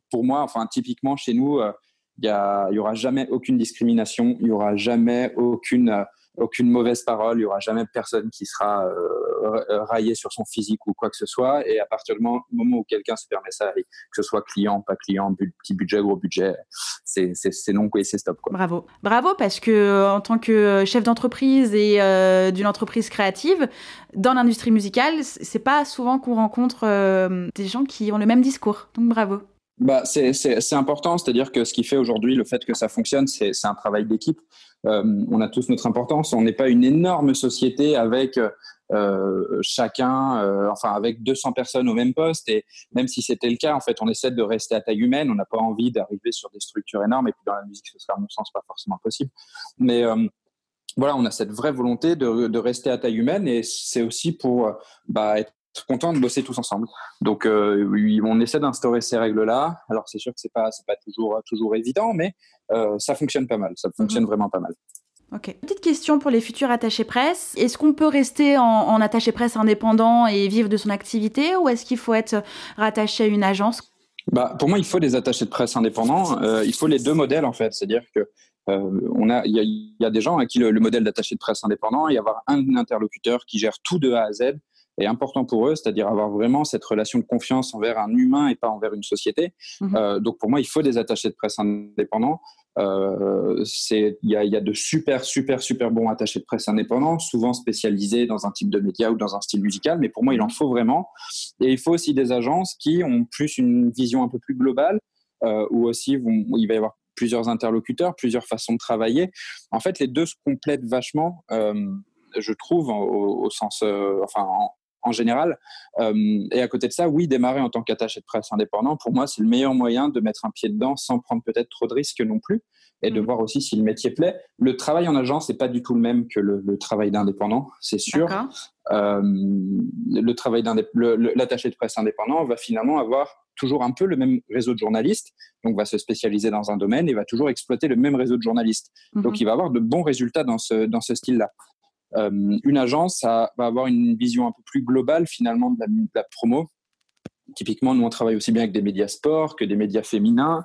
B: pour moi, enfin typiquement chez nous, euh, il y, y aura jamais aucune discrimination, il y aura jamais aucune aucune mauvaise parole, il y aura jamais personne qui sera euh, raillé sur son physique ou quoi que ce soit. Et à partir du moment, où quelqu'un se permet ça, que ce soit client, pas client, petit budget, gros budget, c'est non et c'est stop. Quoi.
A: Bravo, bravo parce que euh, en tant que chef d'entreprise et euh, d'une entreprise créative, dans l'industrie musicale, c'est pas souvent qu'on rencontre des gens qui ont le même discours. Donc bravo.
B: Bah, c'est important, c'est-à-dire que ce qui fait aujourd'hui le fait que ça fonctionne, c'est un travail d'équipe. Euh, on a tous notre importance. On n'est pas une énorme société avec euh, chacun, euh, enfin avec 200 personnes au même poste. Et même si c'était le cas, en fait, on essaie de rester à taille humaine. On n'a pas envie d'arriver sur des structures énormes. Et puis dans la musique, ce serait à mon sens pas forcément possible. Mais voilà, on a cette vraie volonté de, rester à taille humaine et c'est aussi pour bah, être content de bosser tous ensemble. Donc, euh, on essaie d'instaurer ces règles-là. Alors, c'est sûr que c'est pas, pas toujours, toujours évident, mais euh, ça fonctionne pas mal. Ça fonctionne mhm. vraiment pas mal.
A: Ok. Petite question pour les futurs attachés presse. Est-ce qu'on peut rester en, attaché presse indépendant et vivre de son activité ou est-ce qu'il faut être rattaché à une agence?
B: Bah, Pour moi, il faut des attachés de presse indépendants. Euh, il faut les deux modèles, en fait. C'est-à-dire que on a, il y, a, des gens à qui le, le modèle d'attaché de presse indépendant et avoir un interlocuteur qui gère tout de A à Z est important pour eux, c'est-à-dire avoir vraiment cette relation de confiance envers un humain et pas envers une société. Mhm. Euh, donc pour moi, il faut des attachés de presse indépendants. Euh, il y a, y a, de super, super, super bons attachés de presse indépendants, souvent spécialisés dans un type de média ou dans un style musical, mais pour moi, il en faut vraiment. Et il faut aussi des agences qui ont plus une vision un peu plus globale, euh, ou aussi où il va y avoir plusieurs interlocuteurs, plusieurs façons de travailler. En fait, les deux se complètent vachement. Euh, je trouve, au, au sens, euh, enfin, en, en général. Euh, et à côté de ça, oui, démarrer en tant qu'attaché de presse indépendant, pour moi, c'est le meilleur moyen de mettre un pied dedans sans prendre peut-être trop de risques non plus et de mmh. voir aussi si le métier plaît. Le travail en agence n'est pas du tout le même que le, travail d'indépendant, c'est sûr. Euh, le travail l'attaché de presse indépendant va finalement avoir toujours un peu le même réseau de journalistes, donc va se spécialiser dans un domaine et va toujours exploiter le même réseau de journalistes. Mmh. Donc il va avoir de bons résultats dans ce, dans ce style-là. Euh, une agence ça va avoir une vision un peu plus globale finalement de la, de la, promo. Typiquement, nous on travaille aussi bien avec des médias sport que des médias féminins,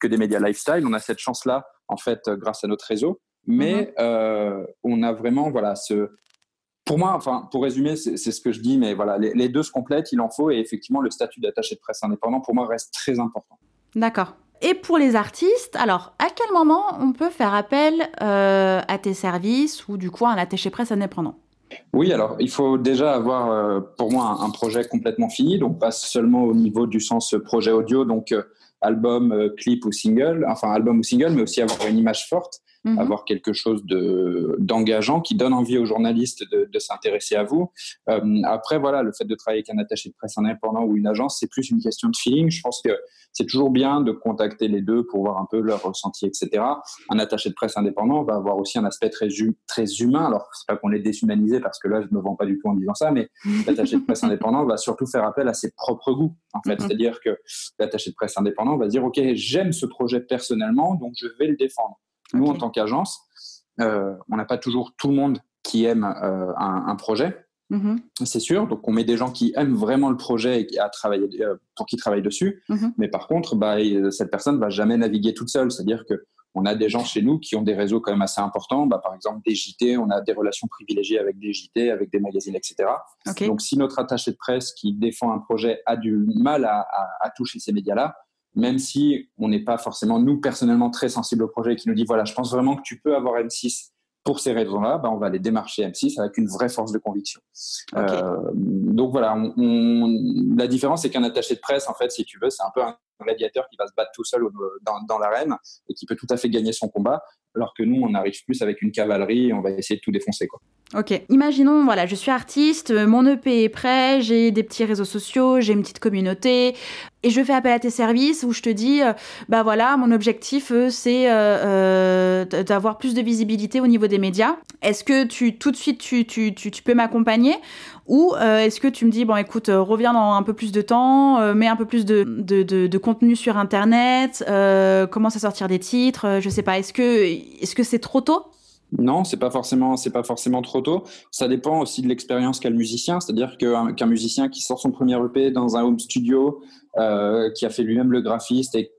B: que des médias lifestyle. On a cette chance-là en fait grâce à notre réseau, mais mhm. euh, on a vraiment voilà ce pour moi, enfin, pour résumer, c'est ce que je dis, mais voilà, les, deux se complètent, il en faut, et effectivement, le statut d'attaché de presse indépendant, pour moi, reste très important.
A: D'accord. Et pour les artistes, alors, à quel moment on peut faire appel euh, à tes services ou du coup à un attaché presse indépendant?
B: Oui, alors il faut déjà avoir euh, pour moi un, projet complètement fini, donc pas seulement au niveau du sens projet audio, donc euh, album, clip ou single, enfin album ou single, mais aussi avoir une image forte. Mhm. avoir quelque chose de d'engageant qui donne envie aux journalistes de, de s'intéresser à vous. Euh, après, voilà, le fait de travailler avec un attaché de presse indépendant ou une agence, c'est plus une question de feeling. Je pense que c'est toujours bien de contacter les deux pour voir un peu leur ressenti, etc. Un attaché de presse indépendant va avoir aussi un aspect très, très humain. Alors, c'est pas qu'on l'ait déshumanisé parce que là, je me vends pas du tout en disant ça, mais [LAUGHS] l'attaché de presse indépendant va surtout faire appel à ses propres goûts, en fait. Mhm. C'est-à-dire que l'attaché de presse indépendant va dire, OK, j'aime ce projet personnellement, donc je vais le défendre. Nous, en tant qu'agence, euh, on n'a pas toujours tout le monde qui aime euh, un, projet. Mm-hmm. C'est sûr, donc on met des gens qui aiment vraiment le projet et à travailler, euh, pour qui travaillent dessus. Mm-hmm. Mais par contre, bah, cette personne va jamais naviguer toute seule. C'est-à-dire que on a des gens chez nous qui ont des réseaux quand même assez importants. Bah, par exemple, des JT, on a des relations privilégiées avec des JT, avec des magazines, etc. Donc, si notre attaché de presse qui défend un projet a du mal à toucher ces médias-là, même si on n'est pas forcément, nous, personnellement, très sensibles au projet, qui nous dit, voilà, je pense vraiment que tu peux avoir M6 pour ces raisons-là, bah, on va aller démarcher M6 avec une vraie force de conviction. Euh, donc voilà, la différence, c'est qu'un attaché de presse, en fait, si tu veux, c'est un peu un gladiateur qui va se battre tout seul dans, l'arène et qui peut tout à fait gagner son combat alors que nous, on arrive plus avec une cavalerie et on va essayer de tout défoncer.
A: Ok, imaginons, voilà, je suis artiste, mon EP est prêt, j'ai des petits réseaux sociaux, j'ai une petite communauté, et je fais appel à tes services où je te dis, euh, bah voilà, mon objectif, euh, c'est euh, d'avoir plus de visibilité au niveau des médias. Est-ce que tu, tout de suite, tu, tu, tu peux m'accompagner ou est-ce que tu me dis, bon écoute, reviens dans un peu plus de temps, mets un peu plus de, de, contenu sur Internet, commence à sortir des titres, je sais pas, est-ce que est-ce que c'est trop tôt?
B: Non, c'est pas forcément, c'est pas forcément trop tôt. Ça dépend aussi de l'expérience qu'a le musicien. C'est-à-dire qu'un musicien qui sort son premier EP dans un home studio, euh, qui a fait lui-même le graphiste et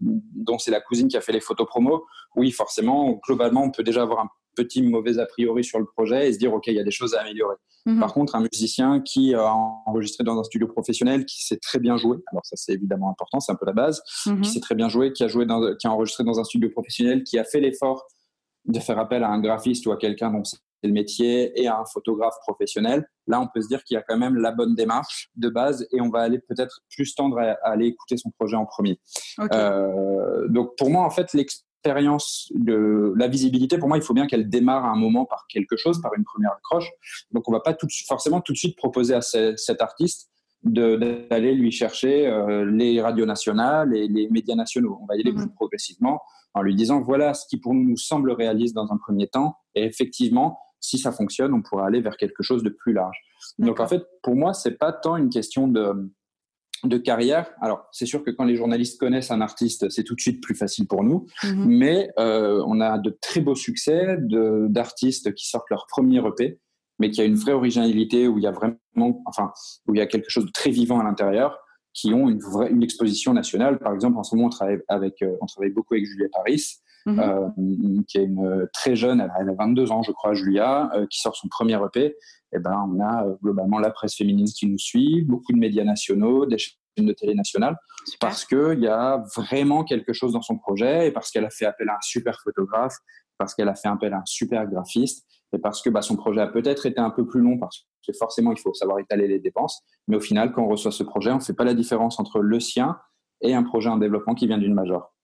B: dont c'est la cousine qui a fait les photos promo, oui, forcément, globalement, on peut déjà avoir un petit mauvais a priori sur le projet et se dire, OK, il y a des choses à améliorer. Mhm. Par contre, un musicien qui a enregistré dans un studio professionnel, qui sait très bien jouer, alors ça c'est évidemment important, c'est un peu la base, mhm. qui sait très bien jouer, qui a, joué dans, qui a enregistré dans un studio professionnel, qui a fait l'effort de faire appel à un graphiste ou à quelqu'un dont c'est le métier et à un photographe professionnel, là on peut se dire qu'il y a quand même la bonne démarche de base et on va aller peut-être plus tendre à, aller écouter son projet en premier. Euh, donc pour moi en fait l'expérience de la visibilité, pour moi, il faut bien qu'elle démarre à un moment par quelque chose, par une première accroche. Donc, on va pas tout, forcément tout de suite proposer à cet artiste d'aller lui chercher euh, les radios nationales et les médias nationaux. On va y aller plus mhm. progressivement en lui disant voilà ce qui pour nous nous semble réaliste dans un premier temps. Et effectivement, si ça fonctionne, on pourra aller vers quelque chose de plus large. Donc en fait, pour moi, c'est pas tant une question de, de carrière. Alors, c'est sûr que quand les journalistes connaissent un artiste, c'est tout de suite plus facile pour nous. Mhm. Mais euh, on a de très beaux succès d'artistes qui sortent leur premier EP, mais qui a une vraie originalité où il y a vraiment, enfin, où il y a quelque chose de très vivant à l'intérieur qui ont une, vraie, une exposition nationale. Par exemple, en ce moment, on travaille, avec, euh, on travaille beaucoup avec Julia Paris, mhm. euh, qui est une très jeune, elle a, 22 ans, je crois, Julia, euh, qui sort son premier EP. Et eh ben, on a globalement la presse féminine qui nous suit, beaucoup de médias nationaux, des chaînes de télé nationales, parce qu'il y a vraiment quelque chose dans son projet et parce qu'elle a fait appel à un super photographe, parce qu'elle a fait appel à un super graphiste et parce que bah, son projet a peut-être été un peu plus long parce que forcément, il faut savoir étaler les dépenses. Mais au final, quand on reçoit ce projet, on ne fait pas la différence entre le sien et un projet en développement qui vient d'une major.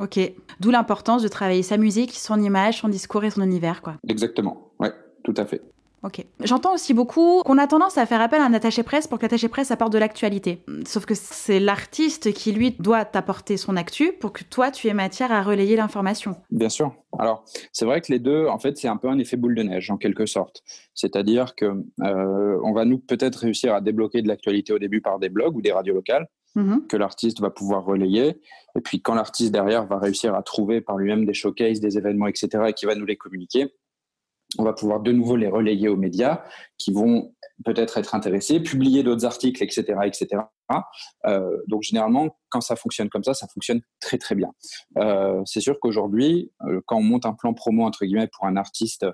A: Ok, d'où l'importance de travailler sa musique, son image, son discours et son univers. quoi.
B: Exactement, ouais, tout à fait.
A: Ok. J'entends aussi beaucoup qu'on a tendance à faire appel à un attaché presse pour que l'attaché presse apporte de l'actualité. Sauf que c'est l'artiste qui, lui, doit t'apporter son actu pour que toi, tu aies matière à relayer l'information.
B: Bien sûr. Alors, c'est vrai que les deux, en fait, c'est un peu un effet boule de neige, en quelque sorte. C'est-à-dire que euh, on va nous peut-être réussir à débloquer de l'actualité au début par des blogs ou des radios locales. Mm-hmm. que l'artiste va pouvoir relayer. Et puis quand l'artiste derrière va réussir à trouver par lui-même des showcases, des événements, etc., et qui va nous les communiquer, on va pouvoir de nouveau les relayer aux médias qui vont peut-être être intéressés, publier d'autres articles, etc., etc. Euh, donc généralement, quand ça fonctionne comme ça, ça fonctionne très très bien. Euh, c'est sûr qu'aujourd'hui, euh, quand on monte un plan promo entre guillemets pour un artiste,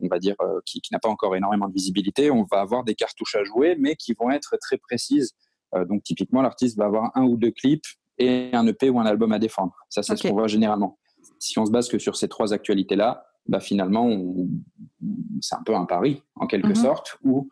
B: on va dire, qui, qui n'a pas encore énormément de visibilité, on va avoir des cartouches à jouer, mais qui vont être très précises. Donc typiquement, l'artiste va avoir un ou deux clips et un EP ou un album à défendre. Ça, c'est ce qu'on voit généralement. Si on se base que sur ces trois actualités-là, bah, finalement, c'est un peu un pari, en quelque mhm. sorte, où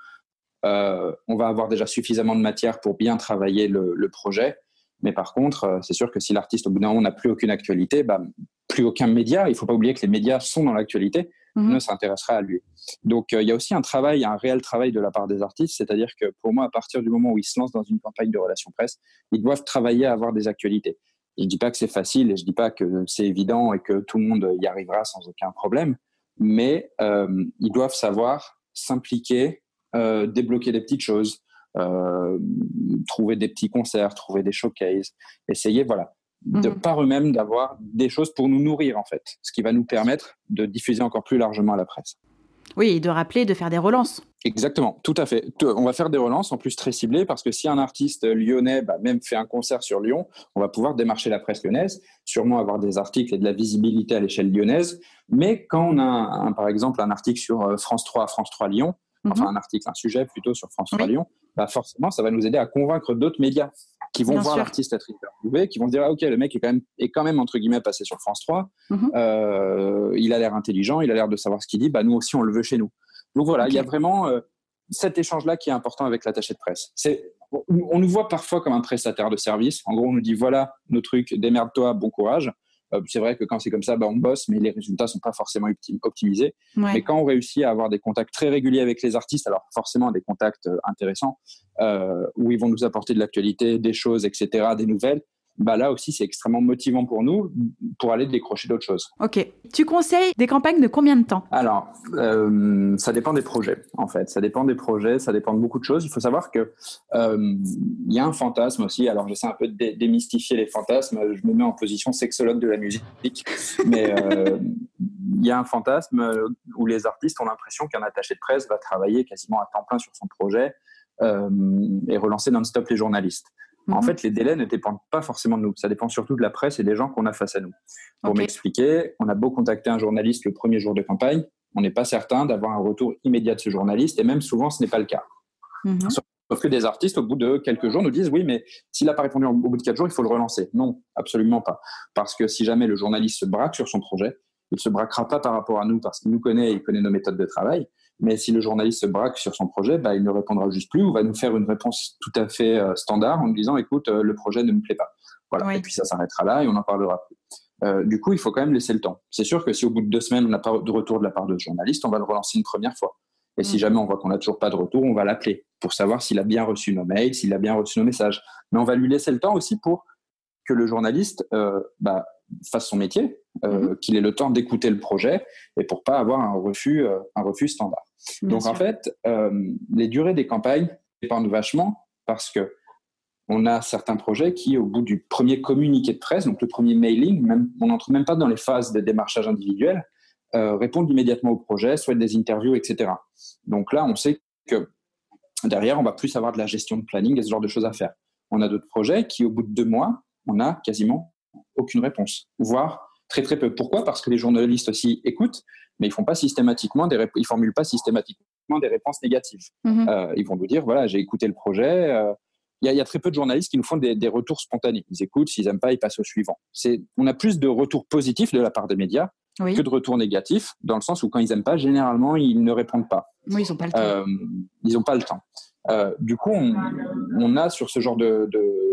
B: euh, on va avoir déjà suffisamment de matière pour bien travailler le, projet. Mais par contre, euh, c'est sûr que si l'artiste, au bout d'un moment, n'a plus aucune actualité, bah, plus aucun média, il ne faut pas oublier que les médias sont dans l'actualité, ne s'intéressera à lui. Donc, euh, il y a aussi un travail, un réel travail de la part des artistes, c'est-à-dire que pour moi, à partir du moment où ils se lancent dans une campagne de relations presse, ils doivent travailler à avoir des actualités. Je ne dis pas que c'est facile et je ne dis pas que c'est évident et que tout le monde y arrivera sans aucun problème, mais ils doivent savoir s'impliquer euh, débloquer des petites choses, euh, trouver des petits concerts, trouver des showcases, essayer, voilà, de mhm. par eux-mêmes d'avoir des choses pour nous nourrir en fait, ce qui va nous permettre de diffuser encore plus largement à la presse.
A: Oui, et de rappeler, de faire des relances.
B: Exactement, tout à fait. On va faire des relances en plus très ciblées parce que si un artiste lyonnais bah, même fait un concert sur Lyon, on va pouvoir démarcher la presse lyonnaise, sûrement avoir des articles et de la visibilité à l'échelle lyonnaise. Mais quand on a, par exemple, un article sur euh, France 3, France 3 Lyon, enfin mhm. un article, un sujet plutôt sur France 3 Lyon, bah forcément, ça va nous aider à convaincre d'autres médias qui vont voir l'artiste être interviewé, qui vont dire ah, ok le mec est quand même est quand même entre guillemets passé sur France 3, mhm. euh, il a l'air intelligent, il a l'air de savoir ce qu'il dit, bah nous aussi on le veut chez nous. Donc voilà, il y a vraiment euh, cet échange là qui est important avec l'attaché de presse. C'est on nous voit parfois comme un prestataire de service. En gros, on nous dit voilà nos trucs, démerde-toi, bon courage. Euh, c'est vrai que quand c'est comme ça, bah, on bosse, mais les résultats sont pas forcément optimisés. Mais quand on réussit à avoir des contacts très réguliers avec les artistes, alors forcément des contacts euh, intéressants, euh, où ils vont nous apporter de l'actualité, des choses, etc., des nouvelles, bah là aussi, c'est extrêmement motivant pour nous pour aller décrocher d'autres choses.
A: Ok. Tu conseilles des campagnes de combien de temps?
B: Alors, euh, ça dépend des projets, en fait. Ça dépend des projets, ça dépend de beaucoup de choses. Il faut savoir que euh, il y a un fantasme aussi. Alors, j'essaie un peu de démystifier les fantasmes. Je me mets en position sexologue de la musique, mais euh, il y a un fantasme où les artistes ont l'impression qu'un attaché de presse va travailler quasiment à temps plein sur son projet et relancer non-stop les journalistes. En mhm. fait, les délais ne dépendent pas forcément de nous. Ça dépend surtout de la presse et des gens qu'on a face à nous. Pour m'expliquer, on a beau contacter un journaliste le premier jour de campagne, on n'est pas certain d'avoir un retour immédiat de ce journaliste, et même souvent, ce n'est pas le cas. Mhm. Sauf que des artistes, au bout de quelques jours, nous disent oui, mais s'il n'a pas répondu au bout de quatre jours, il faut le relancer. Non, absolument pas. Parce que si jamais le journaliste se braque sur son projet, il ne se braquera pas par rapport à nous parce qu'il nous connaît et il connaît nos méthodes de travail. Mais si le journaliste se braque sur son projet, bah, il ne répondra juste plus ou va nous faire une réponse tout à fait euh, standard en nous disant écoute, euh, le projet ne me plaît pas. Voilà. Et puis ça s'arrêtera là et on n'en parlera plus. Euh, du coup, il faut quand même laisser le temps. C'est sûr que si au bout de deux semaines, on n'a pas de retour de la part de journaliste, on va le relancer une première fois. Et si mm. jamais on voit qu'on n'a toujours pas de retour, on va l'appeler pour savoir s'il a bien reçu nos mails, s'il a bien reçu nos messages. Mais on va lui laisser le temps aussi pour que le journaliste bah, fasse son métier, euh, mm-hmm. qu'il ait le temps d'écouter le projet et pour pas avoir un refus, un refus standard. Donc en fait, euh, les durées des campagnes dépendent vachement parce que on a certains projets qui, au bout du premier communiqué de presse, donc le premier mailing, même, on n'entre même pas dans les phases de démarchage individuel, euh, répondent immédiatement au projet, soit des interviews, etc. Donc là, on sait que derrière, on va plus avoir de la gestion de planning et ce genre de choses à faire. On a d'autres projets qui, au bout de deux mois, on n'a quasiment aucune réponse, voire très très peu. Pourquoi? Parce que les journalistes aussi écoutent, mais ils font pas systématiquement des ils formulent pas systématiquement des réponses négatives. Mhm. Euh, ils vont nous dire voilà, j'ai écouté le projet. Euh, il y, a très peu de journalistes qui nous font des, retours spontanés. Ils écoutent, s'ils n'aiment pas, ils passent au suivant. On a plus de retours positifs de la part des médias que de retours négatifs, dans le sens où quand ils n'aiment pas, généralement, ils ne répondent pas.
A: Oui, ils n'ont pas le temps. Euh,
B: ils n'ont pas le temps. du coup, on, a sur ce genre de de,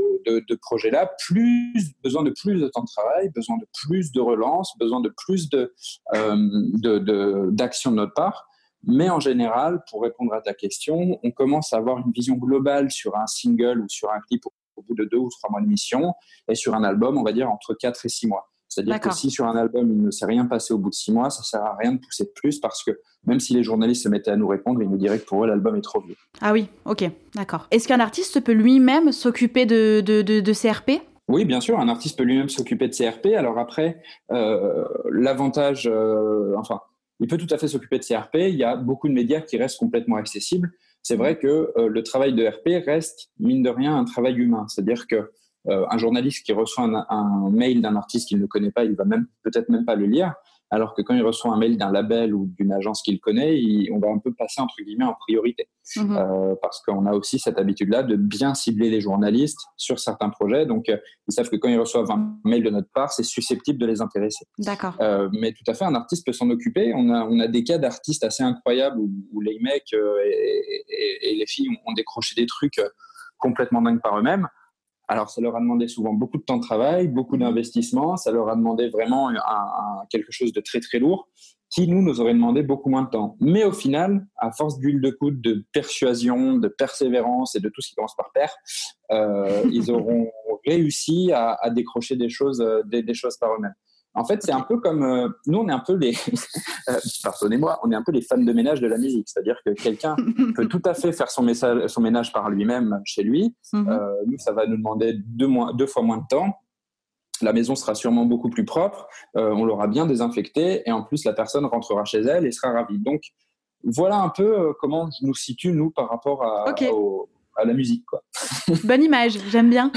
B: projets-là, plus besoin de plus de temps de travail, besoin de plus de relance, besoin de plus de, euh, d'action de, notre part. Mais en général, pour répondre à ta question, on commence à avoir une vision globale sur un single ou sur un clip au bout de deux ou trois mois de mission, et sur un album, on va dire entre quatre et six mois. C'est-à-dire que si sur un album, il ne s'est rien passé au bout de six mois, ça ne sert à rien de pousser de plus parce que même si les journalistes se mettaient à nous répondre, ils nous diraient que pour eux, l'album est trop vieux.
A: Ah oui, ok, d'accord. Est-ce qu'un artiste peut lui-même s'occuper de, de, de, CRP
B: oui, bien sûr, un artiste peut lui-même s'occuper de CRP. Alors après, euh, l'avantage, euh, enfin, il peut tout à fait s'occuper de CRP. Il y a beaucoup de médias qui restent complètement accessibles. C'est vrai que euh, le travail de RP reste, mine de rien, un travail humain. C'est-à-dire que euh, un journaliste qui reçoit un, mail d'un artiste qu'il ne connaît pas, il va même peut-être même pas le lire. alors que quand il reçoit un mail d'un label ou d'une agence qu'il connaît, on va un peu passer entre guillemets en priorité, mhm. euh, parce qu'on a aussi cette habitude-là de bien cibler les journalistes sur certains projets. Donc, euh, ils savent que quand ils reçoivent un mail de notre part, c'est susceptible de les intéresser.
A: D'accord.
B: Euh, mais tout à fait, un artiste peut s'en occuper. On a, on a des cas d'artistes assez incroyables où, les mecs et, les filles ont décroché des trucs complètement dingues par eux-mêmes. Alors, ça leur a demandé souvent beaucoup de temps de travail, beaucoup d'investissement. Ça leur a demandé vraiment quelque chose de très, très lourd qui, nous, nous aurait demandé beaucoup moins de temps. Mais au final, à force d'huile de coude, de persuasion, de persévérance et de tout ce qui commence par père, euh, [LAUGHS] ils auront réussi à, décrocher des choses, euh, des choses par eux-mêmes. En fait, c'est un peu comme euh, nous, on est un peu les, [LAUGHS] euh, pardonnez-moi, on est un peu les femmes de ménage de la musique. C'est-à-dire que quelqu'un [LAUGHS] peut tout à fait faire son, message, son ménage par lui-même chez lui. Mhm. Euh, nous, ça va nous demander deux, deux fois moins de temps. La maison sera sûrement beaucoup plus propre. on l'aura bien désinfectée et en plus, la personne rentrera chez elle et sera ravie. Donc, voilà un peu comment nous situe nous par rapport à, à la musique. Quoi. [LAUGHS]
A: Bonne image, j'aime bien.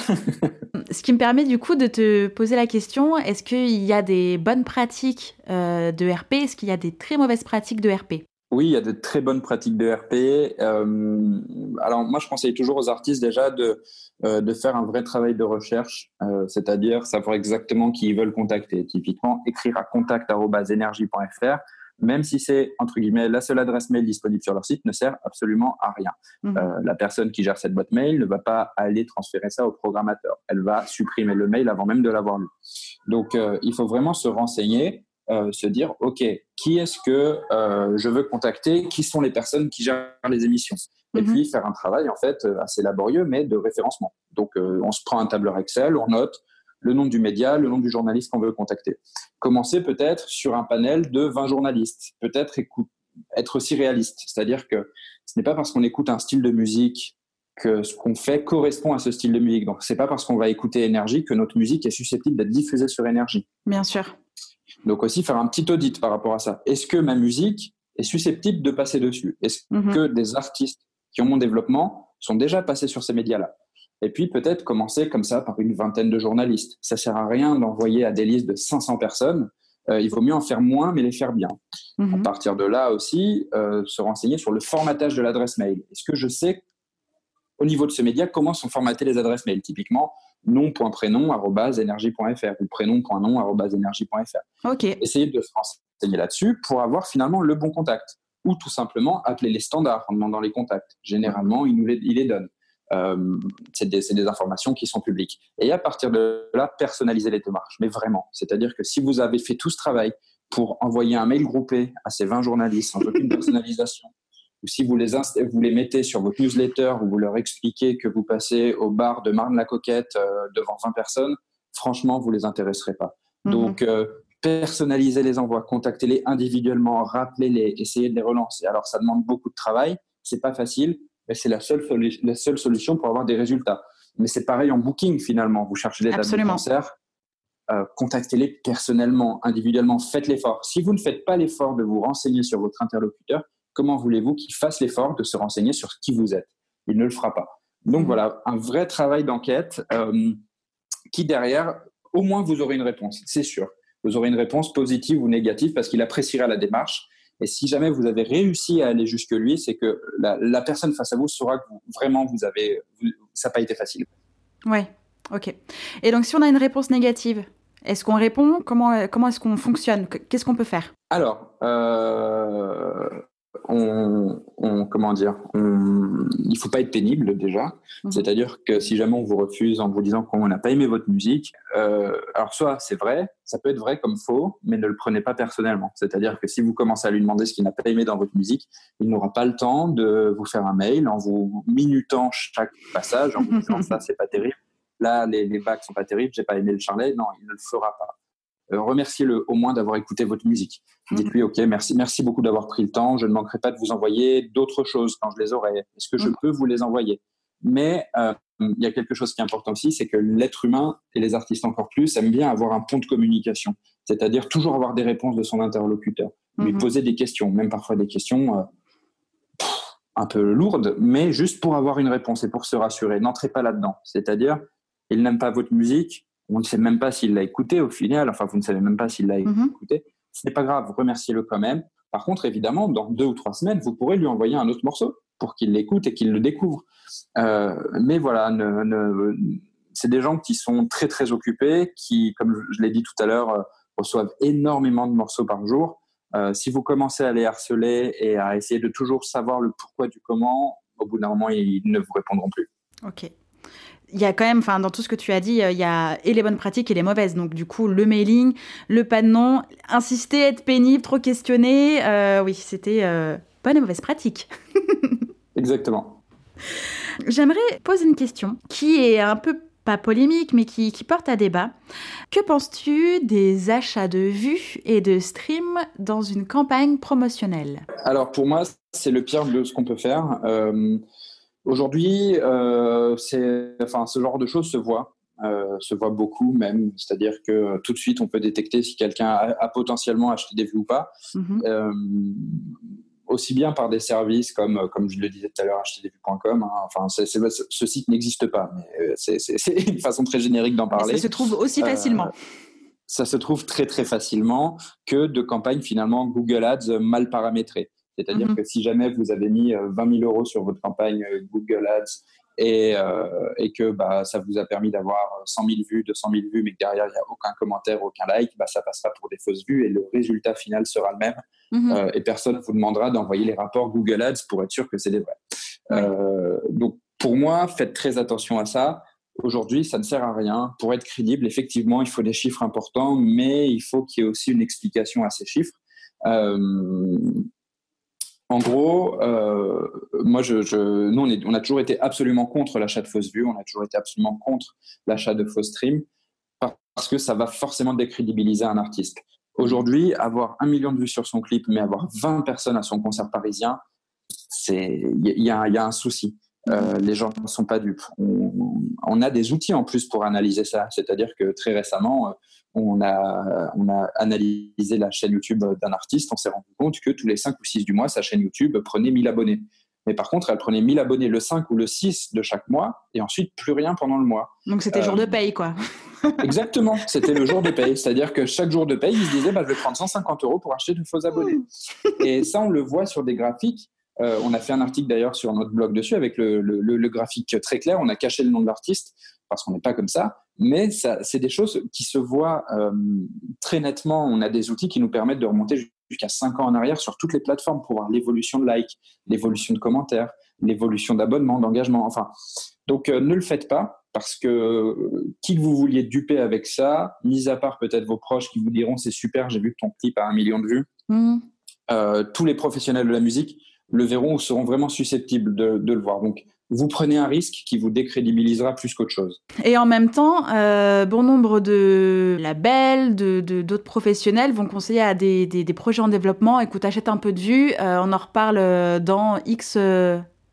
A: Ce qui me permet du coup de te poser la question, est-ce qu'il y a des bonnes pratiques euh, de RP Est-ce qu'il y a des très mauvaises pratiques de RP
B: oui, il y a de très bonnes pratiques de RP. Euh, alors moi, je conseille toujours aux artistes déjà de, euh, de faire un vrai travail de recherche, c'est-à-dire savoir exactement qui ils veulent contacter. Typiquement, écrire à contact.energie.fr même si c'est entre guillemets la seule adresse mail disponible sur leur site, ne sert absolument à rien. Mhm. Euh, la personne qui gère cette boîte mail ne va pas aller transférer ça au programmateur. Elle va supprimer le mail avant même de l'avoir lu. Donc, euh, il faut vraiment se renseigner, euh, se dire, OK, qui est-ce que je veux contacter? Qui sont les personnes qui gèrent les émissions? Et mhm. puis, faire un travail, en fait, assez laborieux, mais de référencement. Donc, on se prend un tableur Excel, on note le nom du média, le nom du journaliste qu'on veut contacter. Commencer peut-être sur un panel de 20 journalistes, peut-être être aussi réaliste, c'est-à-dire que ce n'est pas parce qu'on écoute un style de musique que ce qu'on fait correspond à ce style de musique. Donc, c'est pas parce qu'on va écouter énergie que notre musique est susceptible d'être diffusée sur énergie.
A: Bien sûr.
B: Donc aussi faire un petit audit par rapport à ça. Est-ce que ma musique est susceptible de passer dessus? Est-ce mhm. que des artistes qui ont mon développement sont déjà passés sur ces médias-là? Et puis peut-être commencer comme ça par une vingtaine de journalistes. Ça sert à rien d'envoyer à des listes de 500 personnes. Euh, il vaut mieux en faire moins, mais les faire bien. À mhm. partir de là aussi, euh, se renseigner sur le formatage de l'adresse mail. Est-ce que je sais au niveau de ce média comment sont formatées les adresses mail? Typiquement, nom.prénom.energie.fr ou prénom.nom.energie.fr.
A: Ok.
B: Essayez de se renseigner là-dessus pour avoir finalement le bon contact. Ou tout simplement appeler les standards en demandant les contacts. Généralement, ils nous les, ils les donnent. Euh, c'est des, informations qui sont publiques. Et à partir de là, personnaliser les démarches. Mais vraiment, c'est-à-dire que si vous avez fait tout ce travail pour envoyer un mail groupé à ces 20 journalistes sans aucune personnalisation, ou si vous les, vous les mettez sur votre newsletter où vous leur expliquez que vous passez au bar de Marne-la-Coquette euh, devant 20 personnes, franchement, vous les intéresserez pas. Mhm. Donc, euh, personnaliser les envois, contactez-les individuellement, rappelez-les, essayez de les relancer. Alors, ça demande beaucoup de travail, c'est pas facile, c'est la seule, la seule solution pour avoir des résultats. Mais c'est pareil en booking finalement. Vous cherchez des dates de concert, euh, contactez-les personnellement, individuellement, faites l'effort. Si vous ne faites pas l'effort de vous renseigner sur votre interlocuteur, comment voulez-vous qu'il fasse l'effort de se renseigner sur qui vous êtes? Il ne le fera pas. Donc mmh. voilà, un vrai travail d'enquête euh, qui derrière, au moins vous aurez une réponse, c'est sûr. Vous aurez une réponse positive ou négative parce qu'il appréciera la démarche et si jamais vous avez réussi à aller jusque lui, c'est que la, personne face à vous saura que vraiment vous avez, ça n'a pas été facile.
A: Ouais, ok. Et donc si on a une réponse négative, est-ce qu'on répond? Comment, comment est-ce qu'on fonctionne? Qu'est-ce qu'on peut faire?
B: Alors, euh, on, comment dire, on, il faut pas être pénible déjà. Mhm. C'est-à-dire que si jamais on vous refuse en vous disant qu'on n'a pas aimé votre musique, euh, alors soit c'est vrai, ça peut être vrai comme faux, mais ne le prenez pas personnellement. C'est-à-dire que si vous commencez à lui demander ce qu'il n'a pas aimé dans votre musique, il n'aura pas le temps de vous faire un mail en vous minutant chaque passage, en vous disant [LAUGHS] ça c'est pas terrible. Là, les, les bacs sont pas terribles, j'ai pas aimé le charlet. Non, il ne le fera pas. Euh, remerciez-le au moins d'avoir écouté votre musique. Mhm. Dites-lui, OK, merci, merci beaucoup d'avoir pris le temps. Je ne manquerai pas de vous envoyer d'autres choses quand je les aurai. Est-ce que je mhm. peux vous les envoyer? Mais euh, il y a quelque chose qui est important aussi, c'est que l'être humain, et les artistes encore plus, aiment bien avoir un pont de communication. C'est-à-dire toujours avoir des réponses de son interlocuteur. Lui mhm. poser des questions, même parfois des questions euh, un peu lourdes, mais juste pour avoir une réponse et pour se rassurer. N'entrez pas là-dedans. C'est-à-dire, il n'aime pas votre musique, on ne sait même pas s'il l'a écouté au final, enfin vous ne savez même pas s'il l'a mhm. écouté. ce n'est pas grave, remerciez-le quand même. Par contre, évidemment, dans deux ou trois semaines, vous pourrez lui envoyer un autre morceau pour qu'il l'écoute et qu'il le découvre. Euh, mais voilà, c'est des gens qui sont très très occupés, qui, comme je l'ai dit tout à l'heure, euh, reçoivent énormément de morceaux par jour. Euh, si vous commencez à les harceler et à essayer de toujours savoir le pourquoi du comment, au bout d'un moment, ils ne vous répondront plus.
A: Ok il y a quand même, enfin, dans tout ce que tu as dit, il y a et les bonnes pratiques et les mauvaises. Donc, du coup, le mailing, le pas de nom, insister, être pénible, trop questionner. Euh, oui, c'était euh, bonnes et mauvaises pratiques. [LAUGHS]
B: Exactement.
A: J'aimerais poser une question qui est un peu pas polémique, mais qui, qui porte à débat. Que penses-tu des achats de vues et de streams dans une campagne promotionnelle?
B: Alors, pour moi, c'est le pire de ce qu'on peut faire. Euh, Aujourd'hui, euh, enfin, ce genre de choses se voit, euh, se voit beaucoup même. C'est-à-dire que euh, tout de suite, on peut détecter si quelqu'un a, potentiellement acheté des vues ou pas. Mhm. Aussi bien par des services comme, comme je le disais tout à l'heure, acheterdesvues.com. Hein. Enfin, ce site n'existe pas, mais c'est [LAUGHS] une façon très générique d'en parler.
A: ça se trouve aussi facilement.
B: ça se trouve très très facilement que de campagnes finalement Google Ads mal paramétrées. C'est-à-dire mhm. que si jamais vous avez mis 20 euh, 000 euros sur votre campagne euh, Google Ads et, euh, et que bah, ça vous a permis d'avoir 100 000 vues, 200 000 vues, mais que derrière il n'y a aucun commentaire, aucun like, bah, ça passera pour des fausses vues et le résultat final sera le même. Mhm. et personne ne vous demandera d'envoyer les rapports Google Ads pour être sûr que c'est des vrais. donc pour moi, faites très attention à ça. Aujourd'hui, ça ne sert à rien. Pour être crédible, effectivement, il faut des chiffres importants, mais il faut qu'il y ait aussi une explication à ces chiffres. Euh, en gros, euh, moi, nous, on, a toujours été absolument contre l'achat de fausses vues, on a toujours été absolument contre l'achat de fausses streams, parce que ça va forcément décrédibiliser un artiste. Aujourd'hui, avoir un million de vues sur son clip, mais avoir 20 personnes à son concert parisien, il y, a un souci. Euh, les gens ne sont pas dupes. On, a des outils en plus pour analyser ça. C'est-à-dire que très récemment, euh, on a, on a analysé la chaîne YouTube d'un artiste. On s'est rendu compte que tous les 5 ou 6 du mois, sa chaîne YouTube prenait 1000 abonnés. Mais par contre, elle prenait 1000 abonnés le 5 ou le 6 de chaque mois et ensuite plus rien pendant le mois.
A: Donc c'était jour de euh, paye, quoi. [LAUGHS]
B: exactement, c'était le jour de paye. C'est-à-dire que chaque jour de paye, il se disait bah, je vais prendre 150 euros pour acheter de faux abonnés. [LAUGHS] Et ça, on le voit sur des graphiques euh, on a fait un article d'ailleurs sur notre blog dessus avec le, graphique très clair. On a caché le nom de l'artiste parce qu'on n'est pas comme ça. Mais c'est des choses qui se voient euh, très nettement. On a des outils qui nous permettent de remonter jusqu'à 5 ans en arrière sur toutes les plateformes pour voir l'évolution de likes, l'évolution de commentaires, l'évolution d'abonnements, d'engagement. Enfin, donc euh, ne le faites pas parce que qui que vous vouliez duper avec ça, mis à part peut-être vos proches qui vous diront c'est super, j'ai vu que ton clip a un million de vues. Mmh. tous les professionnels de la musique le verront ou seront vraiment susceptibles de, le voir. Donc, vous prenez un risque qui vous décrédibilisera plus qu'autre chose.
A: Et en même temps, euh, bon nombre de labels, de, d'autres professionnels vont conseiller à des, projets en développement, écoute, achète un peu de vues, euh, on en reparle euh, dans X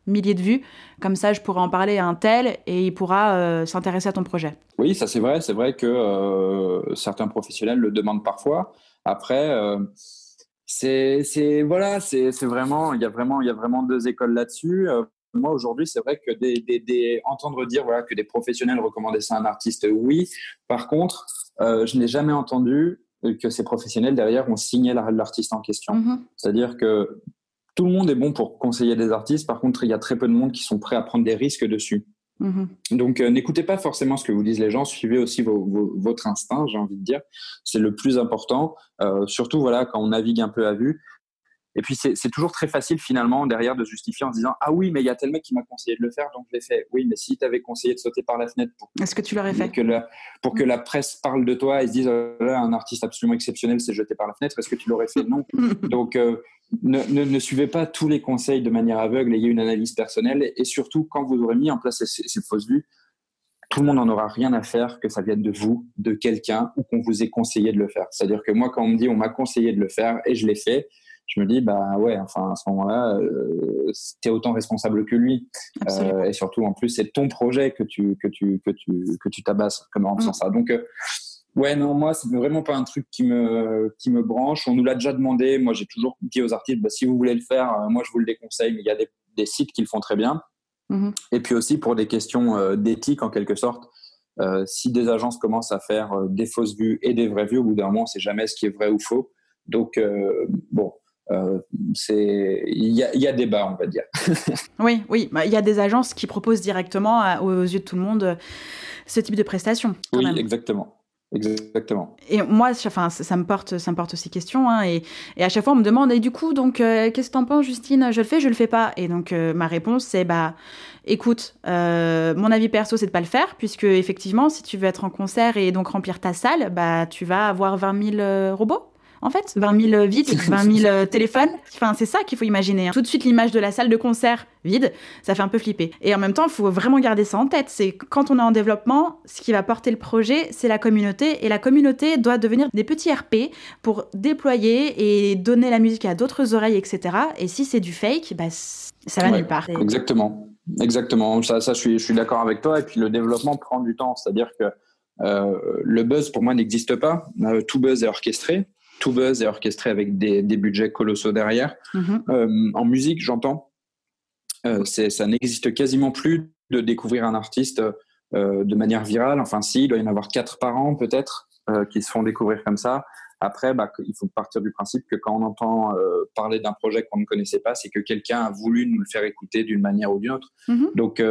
A: milliers de vues, comme ça je pourrais en parler à un tel et il pourra s'intéresser à ton projet.
B: Oui, ça c'est vrai, c'est vrai que certains professionnels le demandent parfois. Après c'est voilà, c'est vraiment il y a vraiment il y a vraiment deux écoles là-dessus. Euh, moi aujourd'hui, c'est vrai que des, entendre dire voilà que des professionnels recommandaient ça à un artiste, oui. Par contre, euh, je n'ai jamais entendu que ces professionnels derrière ont signé l'artiste en question. Mm-hmm. C'est-à-dire que tout le monde est bon pour conseiller des artistes. Par contre, il y a très peu de monde qui sont prêts à prendre des risques dessus. Mhm. Donc, euh, n'écoutez pas forcément ce que vous disent les gens, suivez aussi votre instinct, j'ai envie de dire. C'est le plus important, euh, surtout voilà, quand on navigue un peu à vue. Et puis, c'est toujours très facile finalement derrière de justifier en se disant Ah oui, mais il y a tel mec qui m'a conseillé de le faire, donc je l'ai fait. Oui, mais si tu avais conseillé de sauter par la fenêtre pour,
A: Est-ce que, tu l'aurais fait
B: que la, pour que la presse parle de toi et se dise oh là, un artiste absolument exceptionnel s'est jeté par la fenêtre, est-ce que tu l'aurais fait Non. [LAUGHS] donc, euh, ne, suivez pas tous les conseils de manière aveugle, ayez une analyse personnelle et surtout, quand vous aurez mis en place ces, fausses vues, tout le monde n'en aura rien à faire que ça vienne de vous, de quelqu'un ou qu'on vous ait conseillé de le faire. C'est-à-dire que moi, quand on me dit on m'a conseillé de le faire et je l'ai fait, je me dis bah ouais, enfin à ce moment-là, euh, tu es autant responsable que lui. Euh, et surtout en plus, c'est ton projet que tu que tu que tu que tu tabasses comme en faisant mm. ça. Donc euh, Ouais, non, moi, c'est vraiment pas un truc qui me, qui me branche. On nous l'a déjà demandé. Moi, j'ai toujours dit aux artistes, bah, si vous voulez le faire, euh, moi, je vous le déconseille, mais il y a des, des sites qui le font très bien. Mhm. Et puis aussi pour des questions d'éthique, en quelque sorte. Si des agences commencent à faire des fausses vues et des vraies vues, au bout d'un moment, on sait jamais ce qui est vrai ou faux. Donc, bon, c'est il y a, y a, débat, on va dire. [LAUGHS]
A: oui, oui, bah, il y a des agences qui proposent directement aux yeux de tout le monde ce type de prestation.
B: oui, exactement. Exactement.
A: Et moi, enfin, ça, me porte, ça me porte aussi question. Hein, et, et, à chaque fois, on me demande, et du coup, donc, euh, qu'est-ce que t'en penses, Justine? Je le fais, je le fais pas. Et donc, euh, ma réponse, c'est, bah, écoute, euh, mon avis perso, c'est de pas le faire, puisque effectivement, si tu veux être en concert et donc remplir ta salle, bah, tu vas avoir 20 000 robots en fait. 20 000 vides, 20 000 téléphones. Enfin, c'est ça qu'il faut imaginer. Hein. Tout de suite, l'image de la salle de concert vide, ça fait un peu flipper. Et en même temps, il faut vraiment garder ça en tête. C'est quand on est en développement, ce qui va porter le projet, c'est la communauté. Et la communauté doit devenir des petits RP pour déployer et donner la musique à d'autres oreilles, etc. Et si c'est du fake, bah, ça va nulle part.
B: Exactement. Exactement. Ça, ça je suis, je suis d'accord avec toi. Et puis, le développement prend du temps. C'est-à-dire que euh, le buzz, pour moi, n'existe pas. Euh, tout buzz est orchestré tout buzz est orchestré avec des, budgets colossaux derrière. Mhm. Euh, en musique, j'entends, euh, ça n'existe quasiment plus de découvrir un artiste euh, de manière virale. Enfin, si, il doit y en avoir quatre par an peut-être qui se font découvrir comme ça. Après, bah, il faut partir du principe que quand on entend parler d'un projet qu'on ne connaissait pas, c'est que quelqu'un a voulu nous le faire écouter d'une manière ou d'une autre. Mhm. Donc,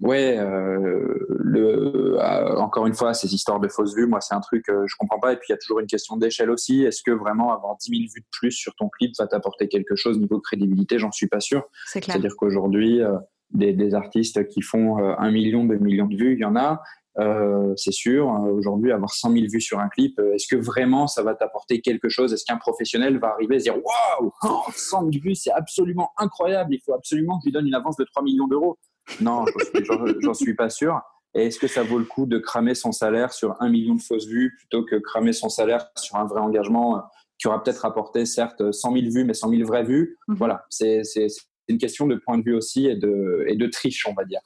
B: Ouais, euh, le, euh, encore une fois, ces histoires de fausses vues, moi, c'est un truc que je comprends pas. Et puis, il y a toujours une question d'échelle aussi. Est-ce que vraiment avoir 10 000 vues de plus sur ton clip va t'apporter quelque chose niveau crédibilité? J'en suis pas sûr. C'est-à-dire qu'aujourd'hui, euh, des, des, artistes qui font un million, deux millions de vues, il y en a. Euh, c'est sûr. Aujourd'hui, avoir 100 000 vues sur un clip, est-ce que vraiment ça va t'apporter quelque chose? Est-ce qu'un professionnel va arriver et se dire Waouh, 100 000 vues, c'est absolument incroyable, il faut absolument que tu donnes une avance de 3 millions d'euros non, j'en suis pas sûr. Et est-ce que ça vaut le coup de cramer son salaire sur un million de fausses vues plutôt que cramer son salaire sur un vrai engagement euh, qui aura peut-être apporté certes 100 000 vues, mais 100 000 vraies vues? Mhm. Voilà, c'est une question de point de vue aussi et de, et de triche, on va dire.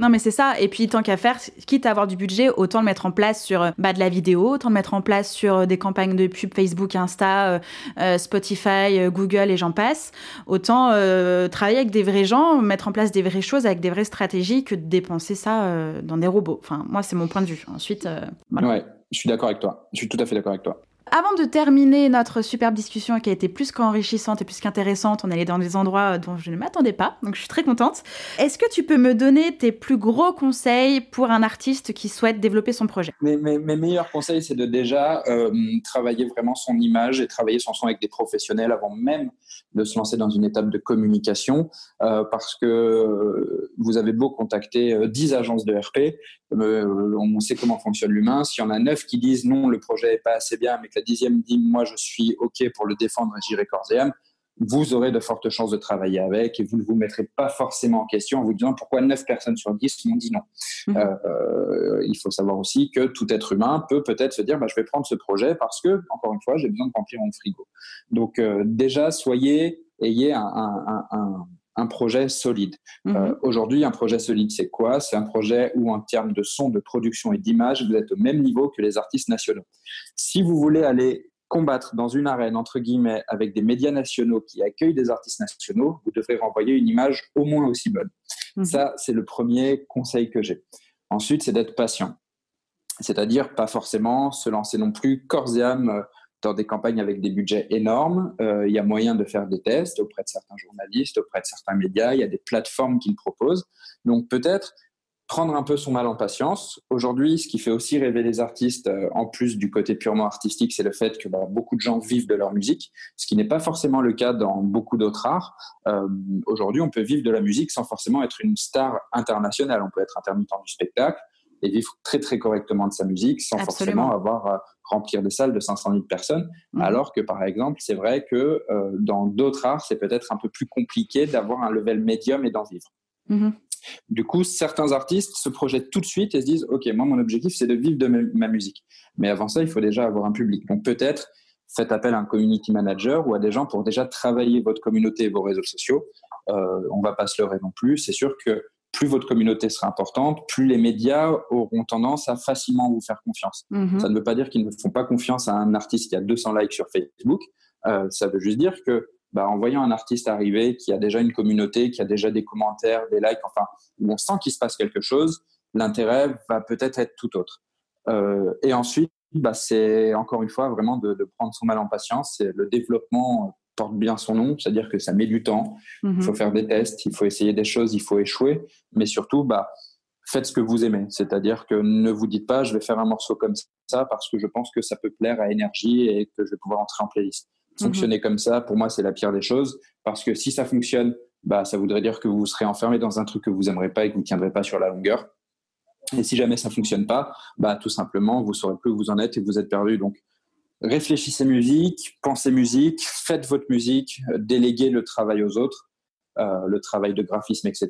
A: Non, mais c'est ça. Et puis, tant qu'à faire, quitte à avoir du budget, autant le mettre en place sur euh, bah, de la vidéo, autant le mettre en place sur euh, des campagnes de pub Facebook, Insta, euh, Spotify, Google et j'en passe. Autant travailler avec des vrais gens, mettre en place des vraies choses avec des vraies stratégies que de dépenser ça dans des robots. Enfin, moi, c'est mon point de vue. Ensuite,
B: Ouais, je suis d'accord avec toi. Je suis tout à fait d'accord avec toi.
A: Avant de terminer notre superbe discussion qui a été plus qu'enrichissante et plus qu'intéressante, on allait dans des endroits dont je ne m'attendais pas, donc je suis très contente. Est-ce que tu peux me donner tes plus gros conseils pour un artiste qui souhaite développer son projet?
B: Mes, meilleurs conseils, c'est de déjà euh, travailler vraiment son image et travailler son son avec des professionnels avant même de se lancer dans une étape de communication, euh, parce que euh, vous avez beau contacter 10 agences de RP, on sait comment fonctionne l'humain. S'il y en a 9 qui disent non, le projet n'est pas assez bien, mais que la dixième dit moi je suis OK pour le défendre et j'irai corps et âme, vous aurez de fortes chances de travailler avec et vous ne vous mettrez pas forcément en question en vous disant pourquoi 9 personnes sur 10 m'ont dit non. Mmh. Euh, il faut savoir aussi que tout être humain peut peut-être se dire bah, je vais prendre ce projet parce que, encore une fois, j'ai besoin de remplir mon frigo. Donc euh, déjà, soyez, ayez un un projet solide. Mhm. Euh, aujourd'hui, un projet solide, c'est quoi? C'est un projet où, en termes de son, de production et d'image, vous êtes au même niveau que les artistes nationaux. Si vous voulez aller combattre dans une arène, entre guillemets, avec des médias nationaux qui accueillent des artistes nationaux, vous devrez renvoyer une image au moins aussi bonne. Mhm. Ça, c'est le premier conseil que j'ai. Ensuite, c'est d'être patient. C'est-à-dire pas forcément se lancer non plus corps et âme euh, dans des campagnes avec des budgets énormes. Euh, il y a moyen de faire des tests auprès de certains journalistes, auprès de certains médias. Il y a des plateformes qui le proposent. Donc peut-être prendre un peu son mal en patience. Aujourd'hui, ce qui fait aussi rêver les artistes, euh, en plus du côté purement artistique, c'est le fait que bah, beaucoup de gens vivent de leur musique, ce qui n'est pas forcément le cas dans beaucoup d'autres arts. Euh, aujourd'hui, on peut vivre de la musique sans forcément être une star internationale. On peut être intermittent du spectacle, et vivre très très correctement de sa musique sans forcément avoir à remplir des salles de 500 000 personnes. Mhm. Alors que par exemple, c'est vrai que euh, dans d'autres arts, c'est peut-être un peu plus compliqué d'avoir un level médium et d'en vivre. Mhm. Du coup, certains artistes se projettent tout de suite et se disent, OK, moi, mon objectif, c'est de vivre de ma musique. Mais avant ça, il faut déjà avoir un public. Donc peut-être faites appel à un community manager ou à des gens pour déjà travailler votre communauté et vos réseaux sociaux. Euh, on va pas se leurrer non plus. C'est sûr que plus votre communauté sera importante, plus les médias auront tendance à facilement vous faire confiance. Mhm. Ça ne veut pas dire qu'ils ne font pas confiance à un artiste qui a 200 likes sur Facebook. Euh, ça veut juste dire que, bah, en voyant un artiste arriver qui a déjà une communauté, qui a déjà des commentaires, des likes, enfin, où on sent qu'il se passe quelque chose, l'intérêt va peut-être être tout autre. Euh, et ensuite, bah, c'est encore une fois vraiment de, prendre son mal en patience. C'est le développement porte bien son nom, c'est-à-dire que ça met du temps. Il faut mhm. faire des tests, il faut essayer des choses, il faut échouer, mais surtout, bah, faites ce que vous aimez. C'est-à-dire que ne vous dites pas, je vais faire un morceau comme ça parce que je pense que ça peut plaire à énergie et que je vais pouvoir entrer en playlist. Mhm. Fonctionner comme ça, pour moi, c'est la pire des choses parce que si ça fonctionne, bah, ça voudrait dire que vous serez enfermé dans un truc que vous n'aimerez pas et que vous ne tiendrez pas sur la longueur. Et si jamais ça fonctionne pas, bah, tout simplement, vous saurez plus où vous en êtes et vous êtes perdu. Donc, réfléchissez musique, pensez musique, faites votre musique, déléguez le travail aux autres, euh, le travail de graphisme, etc.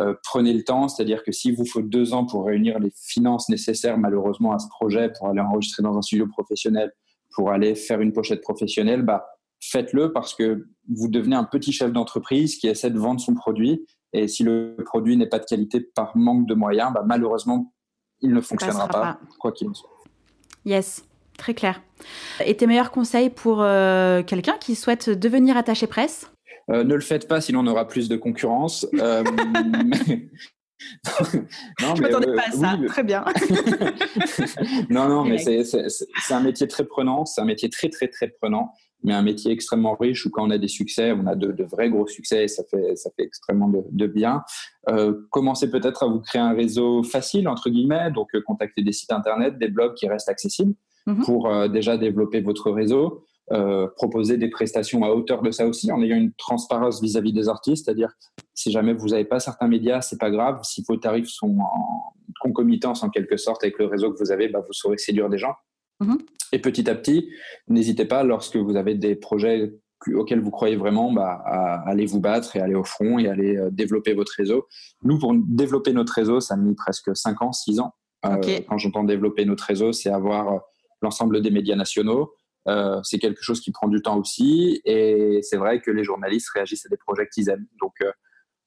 B: Euh, prenez le temps, c'est-à-dire que s'il vous faut deux ans pour réunir les finances nécessaires, malheureusement, à ce projet, pour aller enregistrer dans un studio professionnel, pour aller faire une pochette professionnelle, bah, faites-le parce que vous devenez un petit chef d'entreprise qui essaie de vendre son produit. Et si le produit n'est pas de qualité par manque de moyens, bah, malheureusement, il ne fonctionnera pas, quoi qu'il en soit.
A: Yes, très clair. Et tes meilleurs conseils pour euh, quelqu'un qui souhaite devenir attaché presse?
B: Euh, ne le faites pas, sinon on aura plus de concurrence. Euh, [LAUGHS] [LAUGHS]
A: non, je m'attendais pas à ça. Très bien. [LAUGHS]
B: non, non, mais c'est un métier très prenant. C'est un métier très, très, très prenant mais un métier extrêmement riche où quand on a des succès, on a de, vrais gros succès et ça fait, ça fait extrêmement de, bien. Euh, commencez peut-être à vous créer un réseau facile, entre guillemets, donc euh, contacter des sites internet, des blogs qui restent accessibles mhm. pour euh, déjà développer votre réseau. proposer des prestations à hauteur de ça aussi en ayant une transparence vis-à-vis des artistes, c'est-à-dire si jamais vous n'avez pas certains médias, c'est pas grave. Si vos tarifs sont en concomitance en quelque sorte avec le réseau que vous avez, bah, vous saurez séduire des gens. Mhm. Et petit à petit, n'hésitez pas, lorsque vous avez des projets auxquels vous croyez vraiment, bah, à aller vous battre et aller au front et aller euh, développer votre réseau. Nous, pour développer notre réseau, ça a mis presque 5 ans, 6 ans. Euh, quand j'entends développer notre réseau, c'est avoir euh, l'ensemble des médias nationaux. c'est quelque chose qui prend du temps aussi. Et c'est vrai que les journalistes réagissent à des projets qu'ils aiment. Donc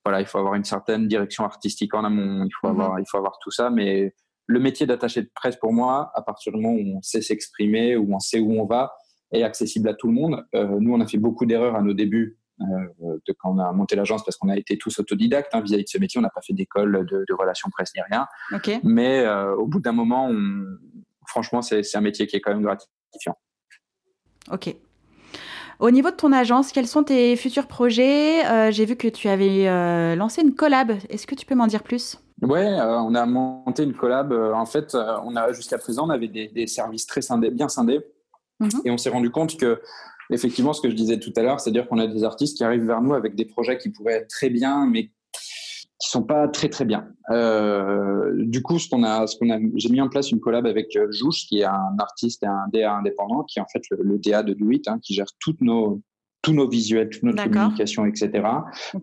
B: voilà, il faut avoir une certaine direction artistique en amont. Il faut, mhm. avoir, il faut avoir tout ça. Mais le métier d'attaché de presse pour moi, à partir du moment où on sait s'exprimer, où on sait où on va, est accessible à tout le monde. Euh, nous, on a fait beaucoup d'erreurs à nos débuts euh, de quand on a monté l'agence parce qu'on a été tous autodidactes hein, vis-à-vis de ce métier. On n'a pas fait d'école de, relations presse ni rien. Mais euh, au bout d'un moment, franchement, c'est un métier qui est quand même gratifiant.
A: Ok. Au niveau de ton agence, quels sont tes futurs projets? J'ai vu que tu avais lancé une collab. Est-ce que tu peux m'en dire plus?
B: Ouais, euh, on a monté une collab. Euh, en fait, euh, on a jusqu'à présent, on avait des, services très scindés, bien scindés, mhm. et on s'est rendu compte que, effectivement, ce que je disais tout à l'heure, c'est-à-dire qu'on a des artistes qui arrivent vers nous avec des projets qui pourraient être très bien, mais qui sont pas très très bien. du coup, ce qu'on a, ce qu'on a, j'ai mis en place une collab avec Jouche, qui est un artiste et un DA indépendant, qui est en fait le, DA de Do hein, qui gère toutes nos tous nos visuels, toute notre communication, etc.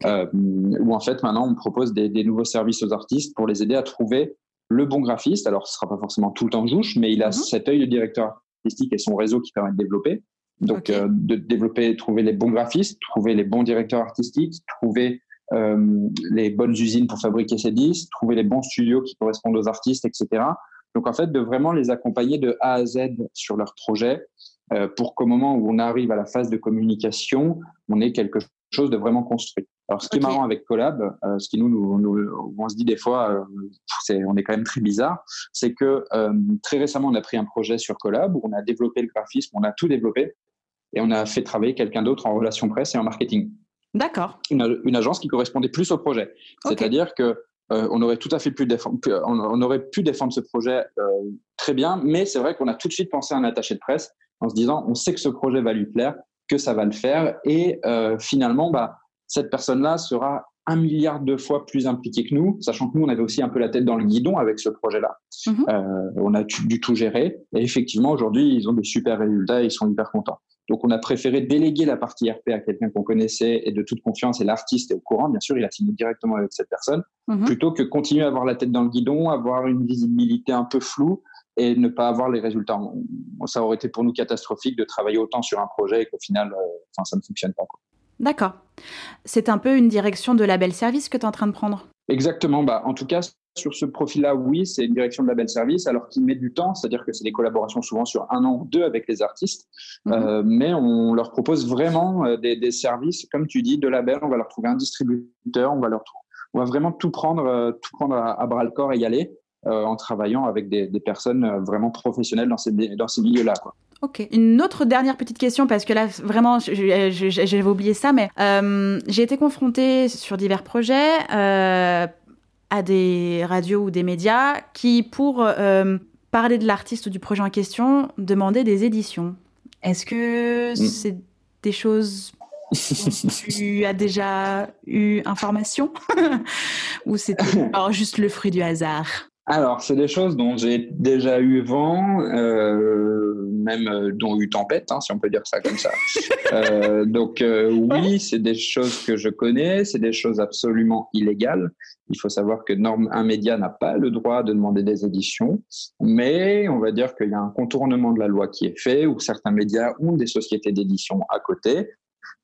B: Euh, où en fait maintenant on propose des, nouveaux services aux artistes pour les aider à trouver le bon graphiste. Alors ce sera pas forcément tout le temps jouche, mais il a mhm. cet œil de directeur artistique et son réseau qui permet de développer. Donc euh, de développer, trouver les bons graphistes, trouver les bons directeurs artistiques, trouver euh, les bonnes usines pour fabriquer ces disques, trouver les bons studios qui correspondent aux artistes, etc. Donc en fait de vraiment les accompagner de A à Z sur leur projet euh, pour qu'au moment où on arrive à la phase de communication, on ait quelque chose de vraiment construit. Alors, ce qui est marrant avec Collab, euh, ce qui nous, nous, nous, on se dit des fois, euh, on est quand même très bizarre, c'est que euh, très récemment, on a pris un projet sur Collab où on a développé le graphisme, on a tout développé et on a fait travailler quelqu'un d'autre en relations presse et en marketing.
A: D'accord.
B: Une, une, agence qui correspondait plus au projet. C'est-à-dire que euh, on aurait tout à fait pu défendre, on aurait pu défendre ce projet euh, très bien, mais c'est vrai qu'on a tout de suite pensé à un attaché de presse en se disant on sait que ce projet va lui plaire, que ça va le faire, et euh, finalement, bah, cette personne-là sera un milliard de fois plus impliquée que nous, sachant que nous, on avait aussi un peu la tête dans le guidon avec ce projet-là. Mhm. on a du tout géré, et effectivement, aujourd'hui, ils ont des super résultats et ils sont hyper contents. Donc, on a préféré déléguer la partie RP à quelqu'un qu'on connaissait et de toute confiance, et l'artiste est au courant, bien sûr, il a signé directement avec cette personne, mhm. plutôt que continuer à avoir la tête dans le guidon, avoir une visibilité un peu floue et ne pas avoir les résultats. Ça aurait été pour nous catastrophique de travailler autant sur un projet et qu'au final, euh, ça ne fonctionne pas.
A: D'accord. C'est un peu une direction de label service que tu es en train de prendre?
B: Exactement. Bah, en tout cas, sur ce profil-là, oui, c'est une direction de label service, alors qu'il met du temps, c'est-à-dire que c'est des collaborations souvent sur un an ou deux avec les artistes, mhm. euh, mais on leur propose vraiment euh, des, services, comme tu dis, de label. On va leur trouver un distributeur, on va leur on va vraiment tout prendre, euh, tout prendre à, bras le corps et y aller. en travaillant avec des, personnes vraiment professionnelles dans ces, dans ces milieux-là.
A: Ok. Une autre dernière petite question, parce que là, vraiment, j'avais oublié ça, mais j'ai été confrontée sur divers projets à des radios ou des médias qui, pour parler de l'artiste ou du projet en question, demandaient des éditions. Est-ce que mm. c'est des choses tu as déjà eu information [LAUGHS] ou c'était [LAUGHS] juste le fruit du hasard?
B: Alors, c'est des choses dont j'ai déjà eu vent, euh, même euh, dont eu tempête, hein, si on peut dire ça comme ça. [LAUGHS] euh, donc euh, oui, c'est des choses que je connais, c'est des choses absolument illégales. Il faut savoir que norme, un média n'a pas le droit de demander des éditions, mais on va dire qu'il y a un contournement de la loi qui est fait, où certains médias ont des sociétés d'édition à côté.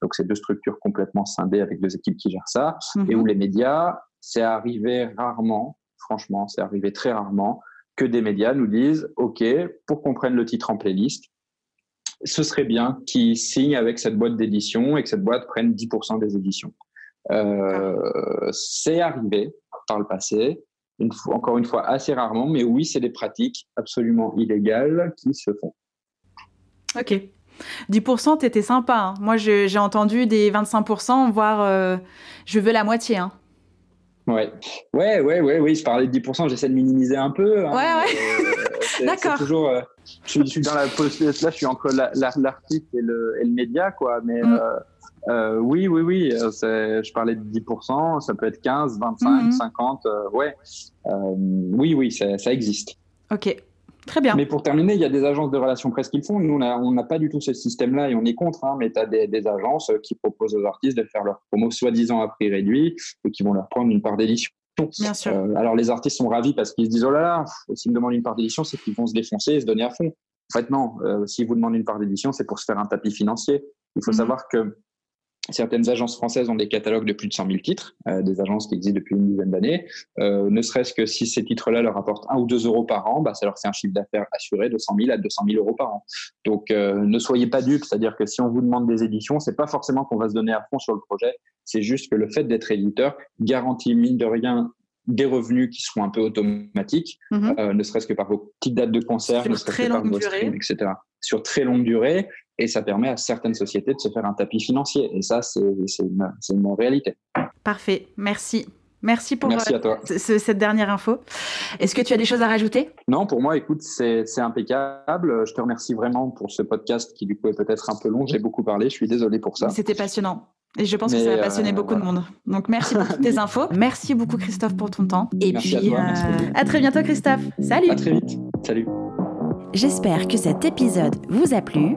B: Donc c'est deux structures complètement scindées avec deux équipes qui gèrent ça, et où mhm. les médias, c'est arrivé rarement franchement, c'est arrivé très rarement, que des médias nous disent, OK, pour qu'on prenne le titre en playlist, ce serait bien qu'ils signent avec cette boîte d'édition et que cette boîte prenne 10% des éditions. Euh, c'est arrivé par le passé, encore une fois assez rarement, mais oui, c'est des pratiques absolument illégales qui se font.
A: Ok. 10%, t'étais sympa. Hein. Moi, j'ai entendu des 25%, voire euh, je veux la moitié. Hein.
B: Ouais, ouais, ouais, ouais, oui. Je parlais de 10%, j'essaie de minimiser un peu.
A: Hein, ouais, ouais. [LAUGHS] D'accord.
B: Toujours, euh, je, suis dans la là, je suis entre l'artiste et le, et le média, quoi. Mais mm. euh, euh, oui, oui, oui. Je parlais de 10%, ça peut être 15, 25, 50. ouais. oui, oui, ça, ça existe.
A: Ok. Très bien.
B: Mais pour terminer, il y a des agences de relations presse qui le font. Nous, on n'a pas du tout ce système-là et on est contre. Hein, mais tu as des, des, agences qui proposent aux artistes de faire leur promo soi-disant à prix réduit et qui vont leur prendre une part d'édition.
A: Bien sûr.
B: Euh, alors les artistes sont ravis parce qu'ils se disent oh là là, s'ils me demandent une part d'édition, c'est qu'ils vont se défoncer et se donner à fond. En fait, non. Euh, S'ils vous demandent une part d'édition, c'est pour se faire un tapis financier. Il faut mhm. savoir que Certaines agences françaises ont des catalogues de plus de 100 000 titres, euh, des agences qui existent depuis une dizaine d'années. Euh, ne serait-ce que si ces titres-là leur apportent 1 ou 2 euros par an, bah, ça leur fait un chiffre d'affaires assuré de 100 000 à 200 000 euros par an. Donc, euh, ne soyez pas dupes, c'est-à-dire que si on vous demande des éditions, c'est pas forcément qu'on va se donner à fond sur le projet, c'est juste que le fait d'être éditeur garantit mine de rien des revenus qui seront un peu automatiques, mm-hmm. euh, ne serait-ce que par vos petites dates de concert, ne serait-ce que par vos streams, etc. Sur très longue durée, et ça permet à certaines sociétés de se faire un tapis financier. Et ça, c'est une, une, réalité.
A: Parfait, merci. Merci pour
B: Merci à toi.
A: Euh, cette dernière info. Est-ce que tu as des choses à rajouter?
B: Non, pour moi, écoute, c'est impeccable. Je te remercie vraiment pour ce podcast qui, du coup, est peut-être un peu long. J'ai beaucoup parlé. Je suis désolé pour ça.
A: C'était passionnant. Et je pense que ça a passionné euh, beaucoup de monde. Donc merci pour toutes tes [LAUGHS] infos. Merci beaucoup Christophe pour ton temps.
B: Et puis à, toi,
A: euh, à très bientôt Christophe. Salut.
B: À très vite. Salut.
A: J'espère que cet épisode vous a plu.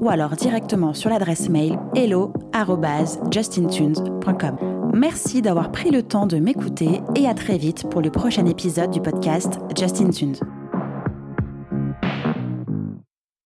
A: ou alors directement sur l'adresse mail hello@justintunes.com. Merci d'avoir pris le temps de m'écouter et à très vite pour le prochain épisode du podcast Justin Tunes.